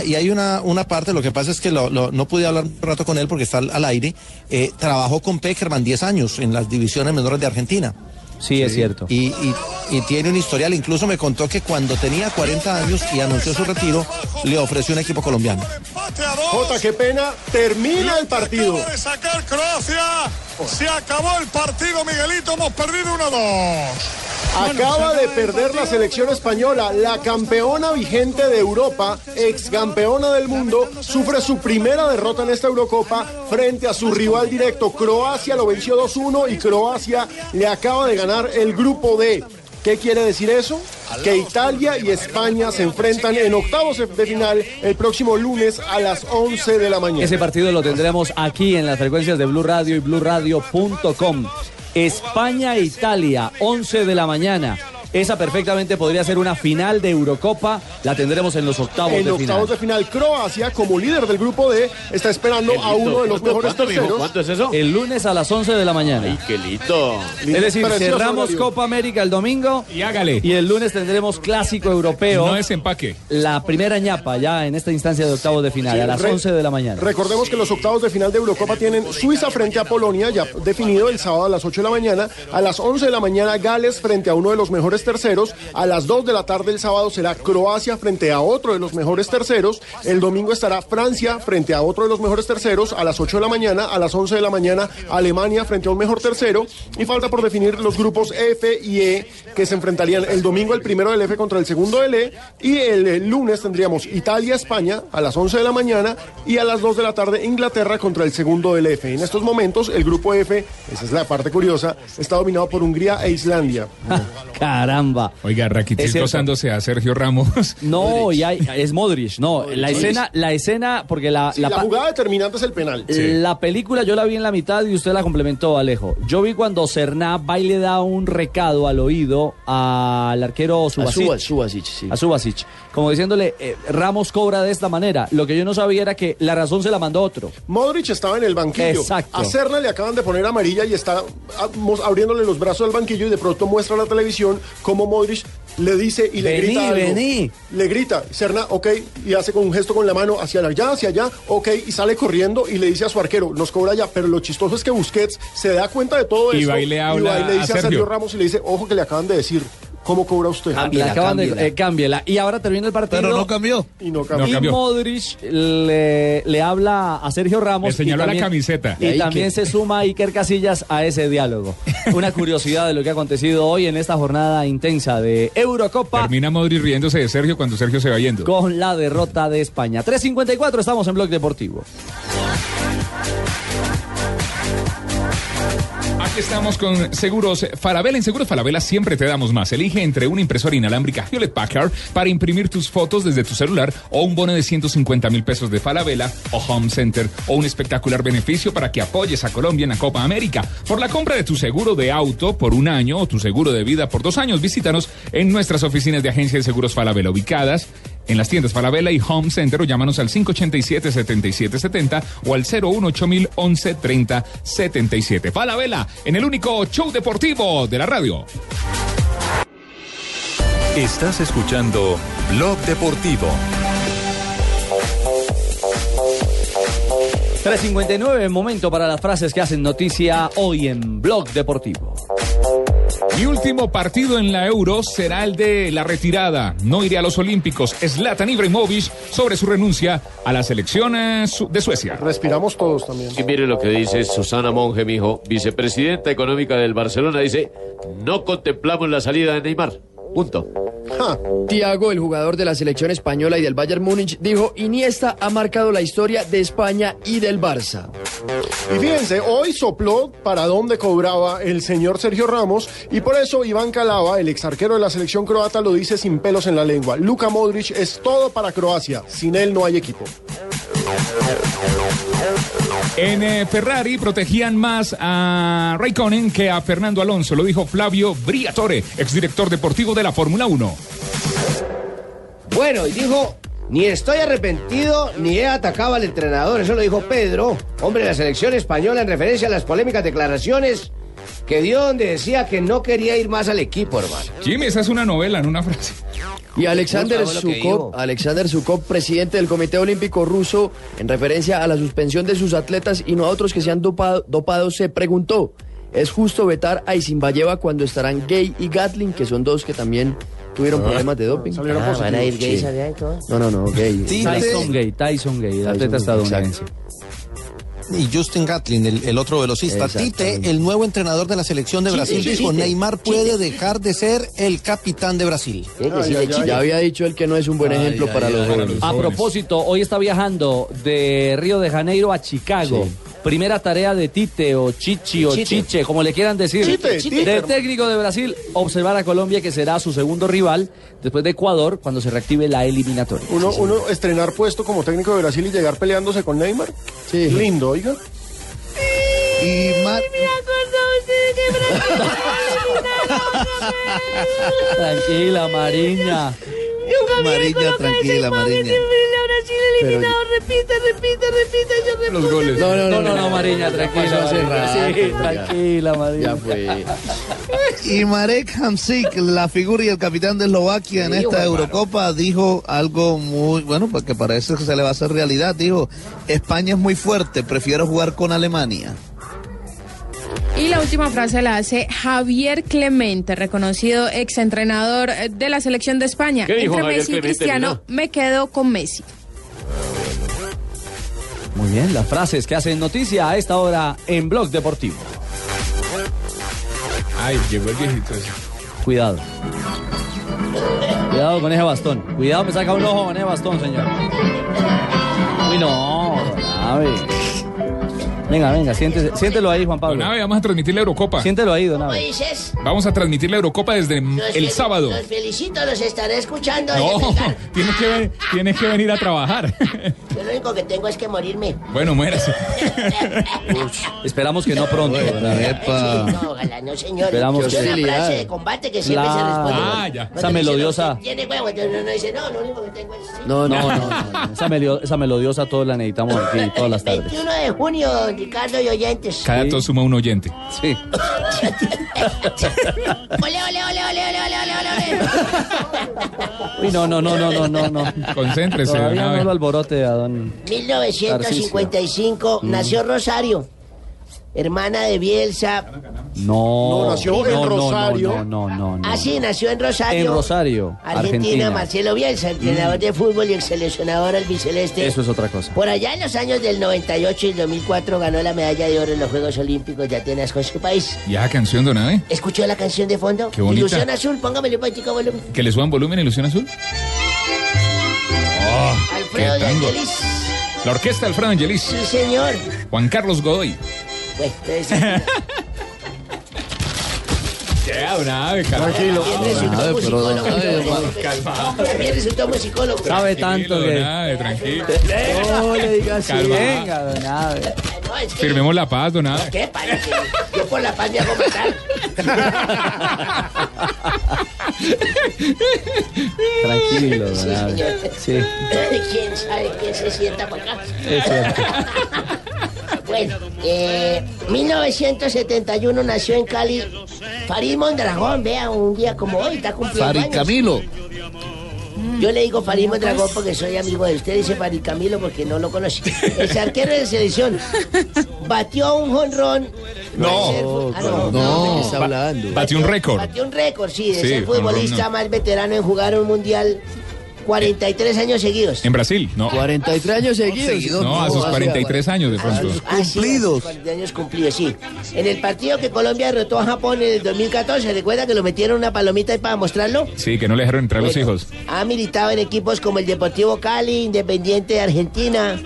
Y, y hay una, una parte, lo que pasa es que lo- lo- no pude hablar un rato con él porque está al, al aire. eh, trabajó con Peckerman 10 años en las divisiones menores de Argentina. Sí, es cierto. Y, y- y tiene un historial, incluso me contó que cuando tenía 40 años y anunció su retiro, le ofreció un equipo colombiano. Jota, qué pena. Termina el partido. De sacar Croacia. Se acabó el partido, Miguelito. Hemos perdido 1-2. Acaba de perder la selección española, la campeona vigente de Europa, ex campeona del mundo, sufre su primera derrota en esta Eurocopa frente a su rival directo. Croacia lo venció 2-1 y Croacia le acaba de ganar el grupo D. ¿Qué quiere decir eso? Que Italia y España se enfrentan en octavos de final el próximo lunes a las 11 de la mañana. Ese partido lo tendremos aquí en las frecuencias de Blue Radio y BlueRadio.com. España-Italia, 11 de la mañana. Esa perfectamente podría ser una final de Eurocopa. La tendremos en los octavos en de final. octavos de final, Croacia, como líder del grupo D, está esperando a uno de los mejores terceros. es eso? El lunes a las 11 de la mañana. ¡Ay, qué lindo! Es decir, Precioso cerramos horario. Copa América el domingo. Y hágale. Y el lunes tendremos Clásico Europeo. No es empaque. La primera ñapa ya en esta instancia de octavos de final, Sí, a las re- 11 de la mañana. Recordemos que los octavos de final de Eurocopa tienen Suiza frente a Polonia, ya definido el sábado a las 8 de la mañana. A las 11 de la mañana, Gales frente a uno de los terceros. A las 2 de la tarde el sábado será Croacia frente a otro de los mejores terceros. El domingo estará Francia frente a otro de los mejores terceros. A las 8 de la mañana, a las 11 de la mañana, Alemania frente a un mejor tercero. Y falta por definir los grupos F y E que se enfrentarían el domingo el primero del F contra el segundo del E. Y el, lunes tendríamos Italia-España a las 11 de la mañana y a las 2 de la tarde Inglaterra contra el segundo del F. En estos momentos el grupo F, esa es la parte curiosa, está dominado por Hungría e Islandia. Caramba. Oiga, Rakitic gozándose a Sergio Ramos. No, y hay- es Modric. No, la escena, la escena, porque la, Sí, la, pa- jugada determinante es el penal. La película yo la vi en la mitad y usted la complementó, Alejo. Yo vi cuando Cerná va y le da un recado al oído al arquero Subasic. Suba- Subasic, sí. A Subasic. Como diciéndole, eh, Ramos cobra de esta manera. Lo que yo no sabía era que la razón se la mandó otro. Modric estaba en el banquillo. Exacto. A Serna le acaban de poner amarilla y está ah, abriéndole los brazos al banquillo y de pronto muestra a la televisión cómo Modric le dice y le Vení, grita algo. vení. Le grita, Serna, ok, y hace con un gesto con la mano hacia allá, hacia allá, ok, y sale corriendo y le dice a su arquero, nos cobra ya, pero lo chistoso es que Busquets se da cuenta de todo Y eso va y le habla va y le dice a a Sergio. Ramos y le dice, ojo que le acaban de decir, ¿cómo cobra usted? Le acaban de eh, cámbiela. Y ahora termina el partido. Pero no cambió. Y no Y Modric le, le habla a Sergio Ramos. Le señaló y la camiseta. Y también que- se suma Iker Casillas a ese diálogo. Una curiosidad de lo que ha acontecido hoy en esta jornada intensa de Eurocopa Termina Modric riéndose de Sergio cuando Sergio se va yendo. con la derrota de España. 3.54, estamos en Blog Deportivo. Estamos con Seguros Falabella. En Seguros Falabella siempre te damos más. Elige entre una impresora inalámbrica Hewlett Packard para imprimir tus fotos desde tu celular o un bono de 150 mil pesos de Falabella o Home Center o un espectacular beneficio para que apoyes a Colombia en la Copa América. Por la compra de tu seguro de auto por un año o tu seguro de vida por dos años, visítanos en nuestras oficinas de agencia de seguros Falabella ubicadas en las tiendas Falabella y Home Center o llámanos al 587-7770 o al 018 30 77 Falabella, en el único show deportivo de la radio. Estás escuchando Blog Deportivo. 3.59, momento para las frases que hacen noticia hoy en Blog Deportivo. Mi último partido en la Euro será el de la retirada. No iré a los Olímpicos. Zlatan Ibrahimovic sobre su renuncia a la selección eh, de Suecia. Respiramos todos también. Y mire lo que dice Susana Monge, mijo, vicepresidenta económica del Barcelona, dice, no contemplamos la salida de Neymar. Punto. Tiago, el jugador de la selección española y del Bayern Múnich, dijo, Iniesta ha marcado la historia de España y del Barça. Y fíjense, hoy sopló para dónde cobraba el señor Sergio Ramos y por eso Iván Calava, el ex arquero de la selección croata, lo dice sin pelos en la lengua. Luka Modric es todo para Croacia. Sin él no hay equipo. En eh, Ferrari protegían más a Raikkonen que a Fernando Alonso, lo dijo Flavio Briatore, exdirector deportivo de la Fórmula 1. Bueno, y dijo, ni estoy arrepentido ni he atacado al entrenador. Eso lo dijo Pedro, hombre de la selección española, en referencia a las polémicas declaraciones que dio donde decía que no quería ir más al equipo, hermano. Jimmy, esa es una novela, en una frase. Y Alexander. Zhukov, Alexander presidente del Comité Olímpico Ruso, en referencia a la suspensión de sus atletas y no a otros que se han dopado, dopado, se preguntó, ¿es justo vetar a Isinbayeva cuando estarán Gay y Gatlin, que son dos que también tuvieron Ah. problemas de doping? Ah, ¿van a ir gays Sí. allá y todo? No, no, no, Gay. Tyson Gay, Tyson Gay, el atleta estadounidense. Y Justin Gatlin, el, el otro velocista. Tite, el nuevo entrenador de la selección de Chite, Brasil, chite, dijo, chite. Neymar puede dejar de ser el capitán de Brasil. Ya había dicho él que no es un buen ejemplo para los jóvenes. A propósito, hoy está viajando de Río de Janeiro a Chicago. Primera tarea de Tite o Chichi o Chite. Chiche, como le quieran decir. Chite, Chite. Del técnico de Brasil, observar a Colombia que será su segundo rival después de Ecuador cuando se reactive la eliminatoria. Uno, uno estrenar puesto como técnico de Brasil y llegar peleándose con Neymar. Sí. Lindo, oiga. Y Mar- Tranquila, Mariña. Mariña, tranquila, Mariña. Pero- repite, repite, repite, yo repite. Los goles. No, no, no, no, no, Mariña, tranquila. Tranquila, Mariña. Ya fue. Y Marek Hamsik, la figura y el capitán de Eslovaquia en esta. Eurocopa, dijo algo muy bueno, porque parece que se le va a hacer realidad. Dijo, España es muy fuerte, prefiero jugar con Alemania. Y la última frase la hace Javier Clemente, reconocido exentrenador de la selección de España. ¿Qué dijo Entre Javier Messi y Clemente, Cristiano, me quedo con Messi. Muy bien, las frases que hacen noticia a esta hora en Blog Deportivo. Ay, llegó el viejito. Cuidado. Cuidado con ese bastón. Cuidado, me saca un ojo con ese bastón, señor. Uy, no, Donave. Venga, venga, siéntese- siéntelo ahí, Juan Pablo. Donave, vamos a transmitir la Eurocopa. Siéntelo ahí, ¿Cómo Donave. dices? Vamos a transmitir la Eurocopa desde Los el sábado. Los felicito, los estaré escuchando. No, tienes que, ven- tienes que venir a trabajar. Yo lo único que tengo es que morirme. Bueno, muérase. Esperamos que no pronto. Sí, no, ojalá, no, señor. Esperamos es una frase de combate que siempre se responde. Ah, ya. Esa melodiosa. "No, Tiene huevo, entonces uno dice, no, lo único que tengo es... sí". No, no, no. no. Esa, melio- esa melodiosa todos la necesitamos aquí todas las tardes. 21 de junio, Ricardo y oyentes. Cada dato suma un oyente. Sí. Ole, ole, ole, ole, ole, ole, ole, ole. Uy, no, no, no, no, no, no, no. Concéntrese, Todavía no lo alborote a don. 1955 nació Rosario, hermana de Bielsa. No. No, nació en no, no, Rosario. No, no, no, no. Ah, sí, nació en Rosario. En Rosario, Argentina, Argentina. Marcelo Bielsa, entrenador de fútbol y ex seleccionador albiceleste. Eso es otra cosa. Por allá en los años del 98 y 2004 ganó la medalla de oro en los Juegos Olímpicos de Atenas con su país. Ya, canción, Donave. ¿Escuchó la canción de fondo? Qué bonita. Ilusión azul, póngamele un poquitico volumen. Que le suban volumen, ilusión azul. Oh, Alfredo de. Angelis. La orquesta Alfredo Angelis. Sí, señor. Juan Carlos Godoy. Pues, Donave, calma. Tranquilo. también resultó resultó musicólogo. Sabe tanto que. Donave, tranquilo. No le digas así. Venga, Donave. No, es que- Firmemos la paz, Donave. ¿Qué parece? Yo por la paz me hago matar. Tranquilo, don Sí. Sí. ¿Quién sabe quién se sienta por acá? Es cierto. Bueno, eh, 1971 nació en Cali Farid Mondragón, vea, un día como hoy, está cumpliendo Farid años. Camilo. Yo le digo Farid Mondragón porque soy amigo de usted, dice Farid Camilo porque no lo conoce. El arquero de selección batió un jonrón. No. Ah, no. No. ¿De qué está hablando? Batió un récord. Batió un récord, sí, de Sí, ser futbolista no. más veterano en jugar un mundial 43 años seguidos. En Brasil, no. 43 años seguidos. No, a sus 43 años de pronto. Cumplidos. 40 años cumplidos, sí. En el partido que Colombia derrotó a Japón en el 2014, ¿recuerda que lo metieron una palomita ahí para mostrarlo? Sí, que no le dejaron entrar los Bueno. hijos. Ha militado en equipos como el Deportivo Cali, Independiente de Argentina,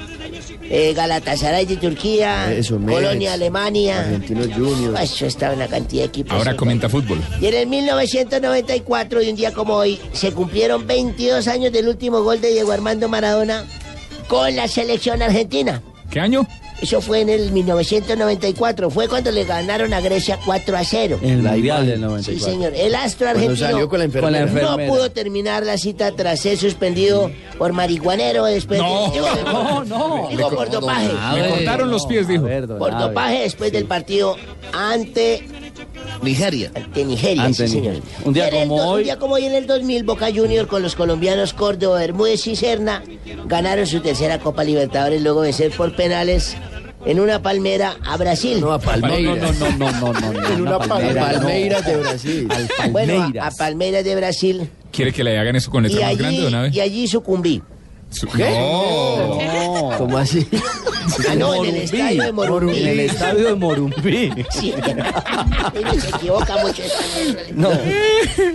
eh, Galatasaray de Turquía, Eso, Mets, Colonia, Alemania. Argentinos Juniors. Eso estaba en una cantidad de equipos. Ahora comenta fútbol. Y en el 1994, y un día como hoy, se cumplieron 22 años del último gol de Diego Armando Maradona con la selección argentina. ¿Qué año? Eso fue en el 1994. Fue cuando le ganaron a Grecia 4 a 0. En el La Mundial del 94. Sí, señor. El astro argentino salió con la enfermera. No pudo terminar la cita tras ser suspendido por marihuanero después No. de... Digo, No, no. digo, por dopaje. Le cortaron los pies, dijo. Por dopaje después del partido ante Nigeria. ante Nigeria, Ante sí, señor. Un día Y en el como hoy- Un día como hoy en el 2000, Boca Junior con los colombianos Córdoba, Bermúdez y Serna ganaron su tercera Copa Libertadores luego de ser por penales en una palmera a Brasil. No, a Palmeiras. No, no, no, no, no, no. En una palmera. de Brasil. Bueno, a- a, Palmeiras. De Brasil. ¿Quiere que le hagan eso con Y letra más grande de una vez? y allí sucumbí. Su- No. No. ¿Cómo así? Ah, no, en el estadio de Morumbí. En el estadio de Morumbí. Sí. Se equivoca mucho. No.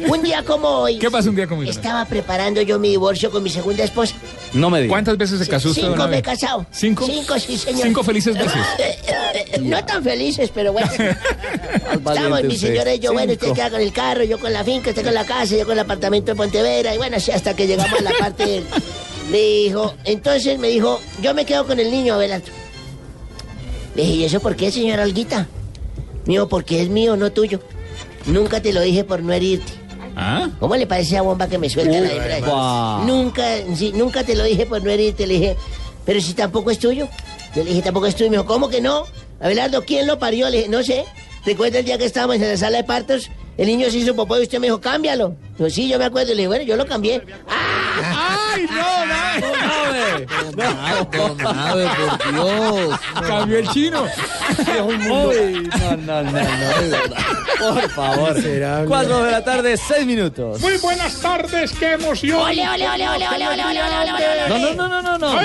Un día como hoy, ¿Qué pasa un día como hoy? estaba preparando yo mi divorcio con mi segunda esposa. No me digas. ¿Cuántas veces se casó usted Cinco me he casado. ¿Cinco? Cinco, sí, señor. Cinco felices veces. No tan felices, pero bueno. Estamos mi y yo, bueno, usted queda con el carro, yo con la finca, usted con la casa, yo con el apartamento de Pontevedra, y bueno, así hasta que llegamos a la parte del... Le dijo, entonces me dijo, yo me quedo con el niño, Abelardo. Le dije, ¿y eso por qué, señora Olguita? Mío, porque es mío, no tuyo. Nunca te lo dije por no herirte. ¿Ah? ¿Cómo le parece a bomba que me suelta la hembra? Upa. Nunca, sí, nunca te lo dije por no herirte. Le dije, pero si tampoco es tuyo. Yo le dije, tampoco es tuyo. Me dijo, ¿cómo que no? Abelardo, ¿quién lo parió? Le dije, no sé. ¿Recuerda el día que estábamos en la sala de partos? El niño se hizo popó y usted me dijo, cámbialo. Yo, sí, yo me acuerdo. Le dije, bueno, yo lo cambié. ¡Ay, no, Nave! ¡No, ¡No, por Dios! ¡Cambió el chino! No, no, no, no, Por favor. Cuatro de la tarde, seis minutos. Muy buenas tardes, qué emoción. Ole, ole, ole, ole, ole, ole, ole, ole, No, no, no, no, no, no.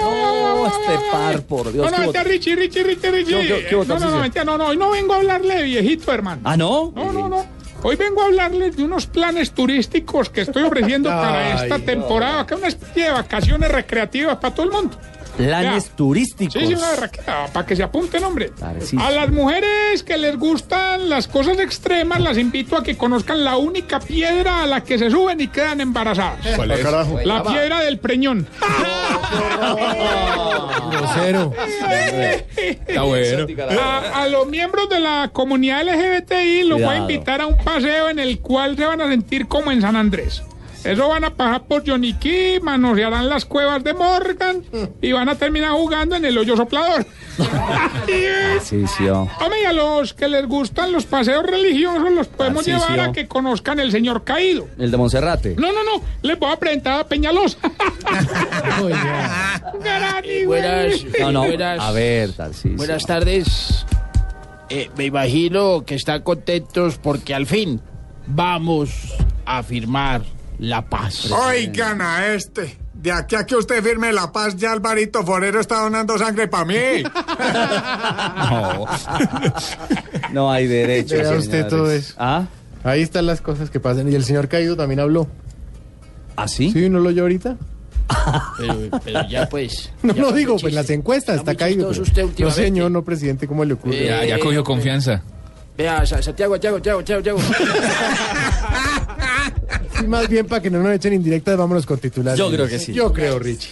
No, este par, por Dios. No, no, este Richie, Richie, Richie, Richie. No, no, no, no, no, hoy no vengo a hablarle de viejito, hermano. ¿Ah, no? No, no, no. Hoy vengo a hablarles de unos planes turísticos que estoy ofreciendo para esta temporada, que es una especie de vacaciones recreativas para todo el mundo. Planes Ya. turísticos. Sí, sí, una para que se apunten, hombre. A las mujeres que les gustan las cosas extremas, las invito a que conozcan la única piedra a la que se suben y quedan embarazadas. ¿Cuál es? Carajo. La piedra del preñón. Grosero. Está bueno. A, a los miembros de la comunidad LGBTI los voy a invitar a un paseo en el cual se van a sentir como en San Andrés. Eso van a pasar por Johnny Key, manosearán las cuevas de Morgan y van a terminar jugando en el hoyo soplador. Sí, sí, oh. Hombre, a los que les gustan los paseos religiosos los podemos Tarcisio. llevar a que conozcan el Señor Caído. El de Monserrate. No, no, no, les voy a presentar a Peñalosa. Güey. Buenas, No, no. buenas, A ver, Tarcisio. buenas tardes. Eh, me imagino que están contentos porque al fin vamos a firmar la paz. Oigan a este. De aquí a que usted firme la paz, ya Alvarito Forero está donando sangre para mí. No. No hay derecho. Vea usted todo eso. ¿Ah? Ahí están las cosas que pasan. Y el señor Caído también habló. ¿Ah, sí? ¿Sí? ¿No lo oyó ahorita? Pero, pero ya pues. No, ya no digo, pues las encuestas Está caído. usted No, señor, no, presidente, ¿cómo le ocurre? Ya, ya cogió confianza. Vea, Sa- Santiago, Santiago, Santiago, Santiago, Santiago. Sí, más bien para que no nos echen indirectas, vámonos con titulares. Yo creo que sí. Yo creo, Richie.